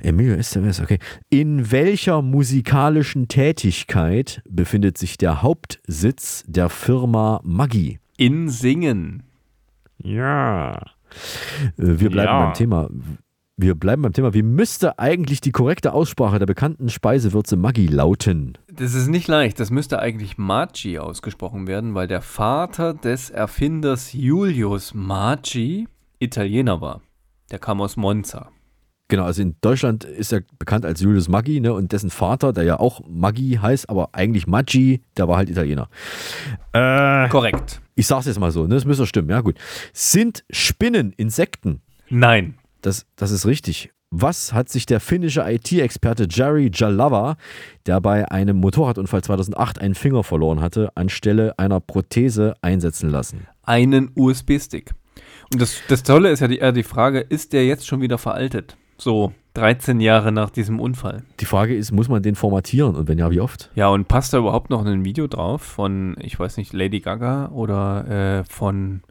Emilio Estevez, okay. In welcher musikalischen Tätigkeit befindet sich der Hauptsitz der Firma Maggi? In Singen. Ja. Äh, Wir bleiben Ja. beim Thema. Wir bleiben beim Thema. Wie müsste eigentlich die korrekte Aussprache der bekannten Speisewürze Maggi lauten? Das ist nicht leicht. Das müsste eigentlich Maggi ausgesprochen werden, weil der Vater des Erfinders Julius Maggi Italiener war. Der kam aus Monza. Genau, also in Deutschland ist er bekannt als Julius Maggi, ne? Und dessen Vater, der ja auch Maggi heißt, aber eigentlich Maggi, der war halt Italiener. Äh, Korrekt. Ich sag's jetzt mal so, ne? Das müsste stimmen, ja gut. Sind Spinnen Insekten? Nein. Das, das ist richtig. Was hat sich der finnische IT-Experte Jerry Jalava, der bei einem Motorradunfall 2008 einen Finger verloren hatte, anstelle einer Prothese einsetzen lassen? Einen USB-Stick. Und das, das Tolle ist ja die, eher die Frage, ist der jetzt schon wieder veraltet? So 13 Jahre nach diesem Unfall. Die Frage ist, muss man den formatieren und wenn ja, wie oft? Ja, und passt da überhaupt noch ein Video drauf von, ich weiß nicht, Lady Gaga oder äh, von.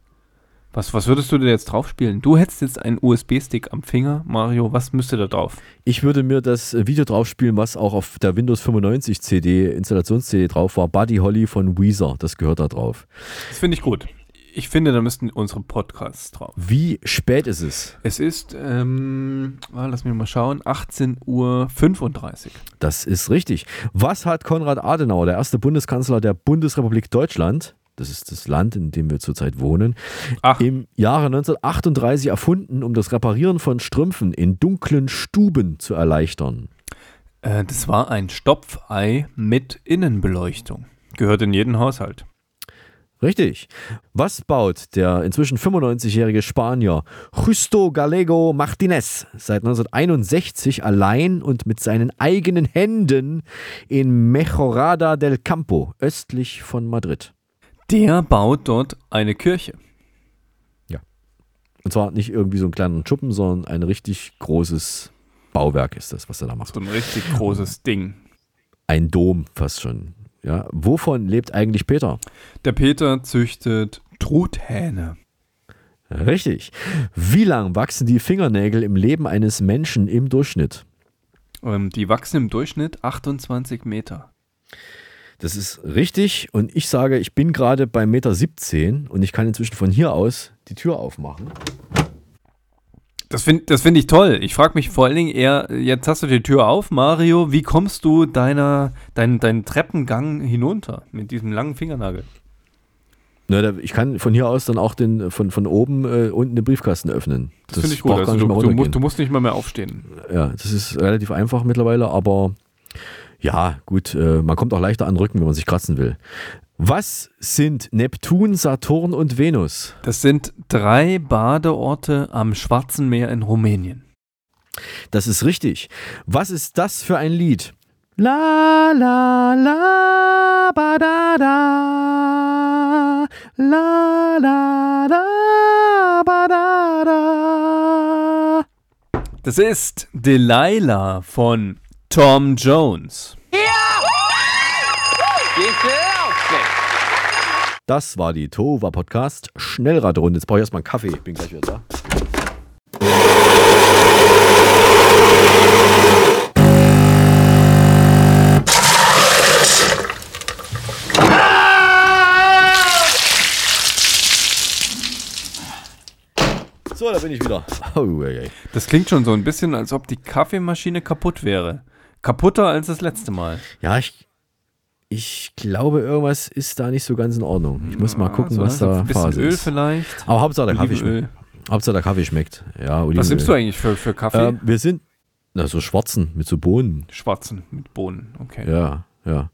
Was, was würdest du dir jetzt drauf spielen? Du hättest jetzt einen USB-Stick am Finger, Mario. Was müsste da drauf? Ich würde mir das Video draufspielen, was auch auf der Windows 95 CD, Installations-CD drauf war. Buddy Holly von Weezer, das gehört da drauf. Das finde ich gut. Ich finde, da müssten unsere Podcasts drauf. Wie spät ist es? Es ist, ähm, lass mich mal schauen, 18.35 Uhr. Das ist richtig. Was hat Konrad Adenauer, der erste Bundeskanzler der Bundesrepublik Deutschland, das ist das Land, in dem wir zurzeit wohnen, im Jahre 1938 erfunden, um das Reparieren von Strümpfen in dunklen Stuben zu erleichtern? Äh, das war ein Stopfei mit Innenbeleuchtung. Gehört in jeden Haushalt. Richtig. Was baut der inzwischen 95-jährige Spanier Justo Gallego Martinez seit 1961 allein und mit seinen eigenen Händen in Mejorada del Campo, östlich von Madrid? Der baut dort eine Kirche. Ja. Und zwar nicht irgendwie so einen kleinen Schuppen, sondern ein richtig großes Bauwerk ist das, was er da macht. So ein richtig großes Ding. Ein Dom fast schon. Ja. Wovon lebt eigentlich Peter? Der Peter züchtet Truthähne. Richtig. Wie lang wachsen die Fingernägel im Leben eines Menschen im Durchschnitt? Ähm, die wachsen im Durchschnitt 28 Meter. Das ist richtig und ich sage, ich bin gerade bei Meter 17 und ich kann inzwischen von hier aus die Tür aufmachen. Das finde das find ich toll. Ich frage mich vor allen Dingen eher, jetzt hast du die Tür auf, Mario, wie kommst du deiner, dein, deinen Treppengang hinunter mit diesem langen Fingernagel? Na, ich kann von hier aus dann auch den, von, von oben äh, unten den Briefkasten öffnen. Das, finde ich gut. Also du, du musst nicht mal mehr aufstehen. Ja, das ist relativ einfach mittlerweile, aber ja, gut, äh, man kommt auch leichter an den Rücken, wenn man sich kratzen will. Was sind Neptun, Saturn und Venus? Das sind drei Badeorte am Schwarzen Meer in Rumänien. Das ist richtig. Was ist das für ein Lied? La la la ba da da la la la ba da da Das ist Delilah von Tom Jones. Das war die Tova Podcast Schnellradrunde. Jetzt brauche ich erstmal einen Kaffee. Ich bin gleich wieder da. So, da bin ich wieder. Oh, ey. Das klingt schon so ein bisschen, als ob die Kaffeemaschine kaputt wäre. Kaputter als das letzte Mal. Ja, ich, ich glaube, irgendwas ist da nicht so ganz in Ordnung. Ich muss mal gucken, so was da ein Phase Öl ist. vielleicht. Aber Hauptsache der Kaffee schmeckt. Hauptsache der Kaffee schmeckt. Ja, Was nimmst du eigentlich für, für Kaffee? Ähm, wir sind, na, so schwarzen mit so Bohnen. Schwarzen mit Bohnen, okay. Ja, ja.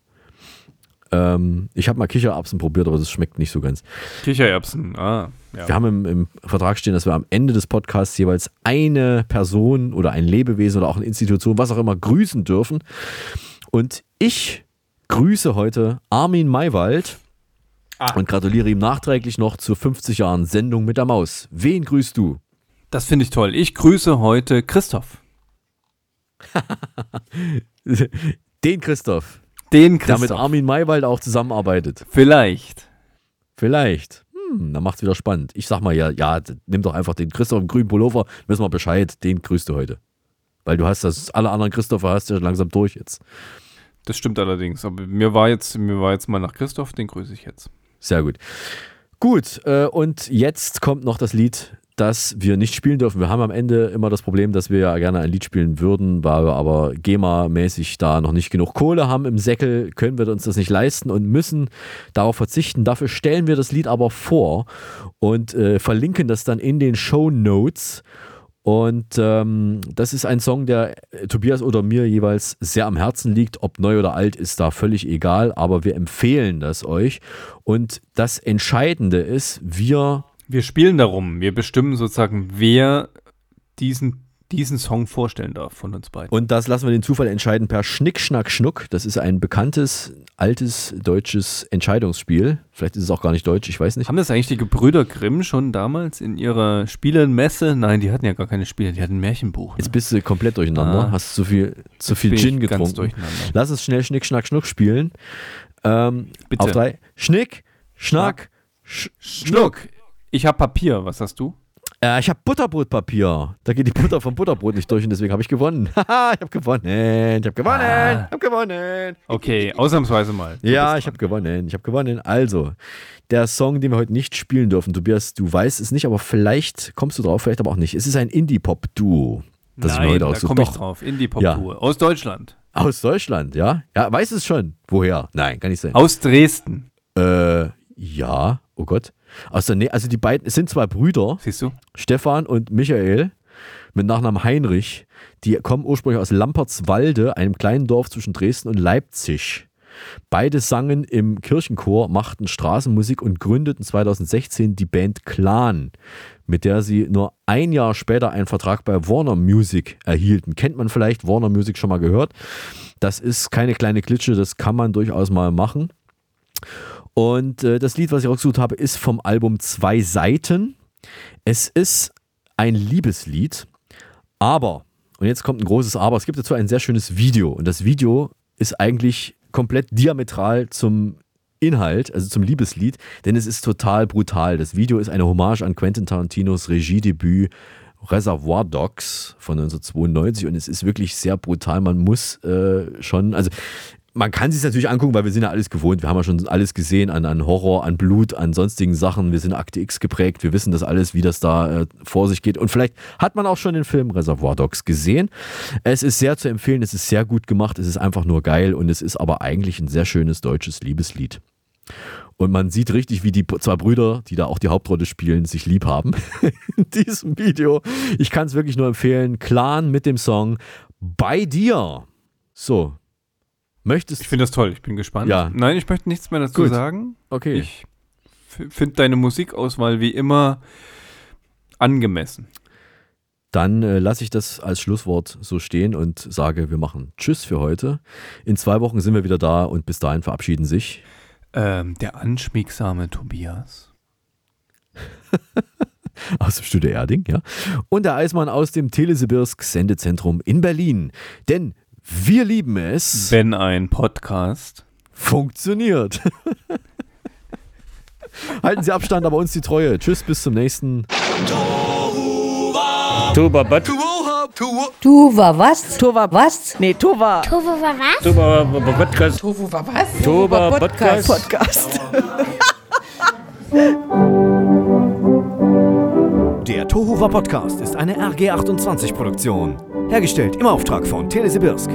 Ähm, ich habe mal Kichererbsen probiert, aber das schmeckt nicht so ganz. Kichererbsen, ah. Ja. Wir haben im, im Vertrag stehen, dass wir am Ende des Podcasts jeweils eine Person oder ein Lebewesen oder auch eine Institution, was auch immer, grüßen dürfen. Und ich grüße heute Armin Maywald und gratuliere ihm nachträglich noch zu 50 Jahren Sendung mit der Maus. Wen grüßt du? Das finde ich toll. Ich grüße heute Christoph. Den Christoph. Den Der mit Christoph. Armin Maywald auch zusammenarbeitet. Vielleicht. Vielleicht. Hm, dann macht's wieder spannend. Ich sag mal ja, ja, nimm doch einfach den Christoph im grünen Pullover, wissen wir Bescheid, den grüßt du heute. Weil du hast das, alle anderen Christopher hast du ja langsam durch jetzt. Das stimmt allerdings. Aber mir war jetzt, mir war jetzt mal nach Christoph, den grüße ich jetzt. Sehr gut. Gut, äh, und jetzt kommt noch das Lied, das wir nicht spielen dürfen. Wir haben am Ende immer das Problem, dass wir ja gerne ein Lied spielen würden, weil wir aber GEMA-mäßig da noch nicht genug Kohle haben im Säckel, können wir uns das nicht leisten und müssen darauf verzichten. Dafür stellen wir das Lied aber vor und äh, verlinken das dann in den Show Notes. Und ähm, das ist ein Song, der äh, Tobias oder mir jeweils sehr am Herzen liegt. Ob neu oder alt, ist da völlig egal, aber wir empfehlen das euch. Und das Entscheidende ist, wir Wir spielen darum. Wir bestimmen sozusagen, wer diesen, diesen Song vorstellen darf von uns beiden. Und das lassen wir den Zufall entscheiden per Schnick, Schnack, Schnuck. Das ist ein bekanntes, altes deutsches Entscheidungsspiel. Vielleicht ist es auch gar nicht deutsch, ich weiß nicht. Haben das eigentlich die Gebrüder Grimm schon damals in ihrer Spielenmesse? Nein, die hatten ja gar keine Spiele, die hatten ein Märchenbuch. Ne? Jetzt bist du komplett durcheinander. Ah. Hast zu viel, zu viel Gin getrunken. Lass uns schnell Schnick, Schnack, Schnuck spielen. Ähm, Bitte. Auf drei. Schnick, Schnack, Sch Schnuck. Ich habe Papier, was hast du? Äh, ich habe Butterbrotpapier. Da geht die Butter vom Butterbrot nicht durch und deswegen habe ich gewonnen. Haha, ich habe gewonnen. Ich habe gewonnen. Ah. Ich habe gewonnen. Okay, ausnahmsweise mal. Du Ja, ich habe gewonnen. Ich habe gewonnen. Also, der Song, den wir heute nicht spielen dürfen, Tobias, du weißt es nicht, aber vielleicht kommst du drauf, vielleicht aber auch nicht. Es ist ein Indie-Pop-Duo. Das Nein, heute da komme ich Doch. drauf. Indie-Pop-Tour. Ja. Aus Deutschland. Aus Deutschland, ja? Ja, weiß es schon. Woher? Nein, kann nicht sein. Aus Dresden. Äh, ja. Oh Gott. Der Nähe, also die beiden, es sind zwei Brüder. Siehst du? Stefan und Michael mit Nachnamen Heinrich. Die kommen ursprünglich aus Lampertswalde, einem kleinen Dorf zwischen Dresden und Leipzig. Beide sangen im Kirchenchor, machten Straßenmusik und gründeten 2016 die Band Clan, mit der sie nur ein Jahr später einen Vertrag bei Warner Music erhielten. Kennt man vielleicht Warner Music schon mal gehört? Das ist keine kleine Klitsche, das kann man durchaus mal machen. Und äh, das Lied, was ich rausgesucht habe, ist vom Album Zwei Seiten. Es ist ein Liebeslied, aber, und jetzt kommt ein großes Aber, es gibt dazu ein sehr schönes Video. Und das Video ist eigentlich komplett diametral zum Inhalt, also zum Liebeslied, denn es ist total brutal. Das Video ist eine Hommage an Quentin Tarantinos Regiedebüt Reservoir Dogs von 1992 und es ist wirklich sehr brutal. Man muss äh, schon, also man kann sich natürlich angucken, weil wir sind ja alles gewohnt. Wir haben ja schon alles gesehen an, an Horror, an Blut, an sonstigen Sachen. Wir sind Akte X geprägt. Wir wissen das alles, wie das da äh, vor sich geht. Und vielleicht hat man auch schon den Film Reservoir Dogs gesehen. Es ist sehr zu empfehlen. Es ist sehr gut gemacht. Es ist einfach nur geil. Und es ist aber eigentlich ein sehr schönes deutsches Liebeslied. Und man sieht richtig, wie die zwei Brüder, die da auch die Hauptrolle spielen, sich lieb haben in diesem Video. Ich kann es wirklich nur empfehlen. Clan mit dem Song Bei dir. So, Möchtest Ich finde das toll, ich bin gespannt. Ja. Nein, ich möchte nichts mehr dazu Gut. sagen. Okay. Ich finde deine Musikauswahl wie immer angemessen. Dann äh, lasse ich das als Schlusswort so stehen und sage, wir machen Tschüss für heute. In zwei Wochen sind wir wieder da und bis dahin verabschieden sich Ähm, der anschmiegsame Tobias. aus dem Studio Erding, ja. Und der Eismann aus dem Telesibirsk Sendezentrum in Berlin. Denn wir lieben es. Wenn ein Podcast funktioniert. Halten Sie Abstand, aber uns die Treue. Tschüss, bis zum nächsten. Tuba, but. Du war was? Tova was? Nee, Tova. Tofu war was? Tuba, Podcast. War was? Tuba, Podcast. Podcast. Der Tohuwa Podcast ist eine RG28-Produktion. Hergestellt im Auftrag von Telesibirsk.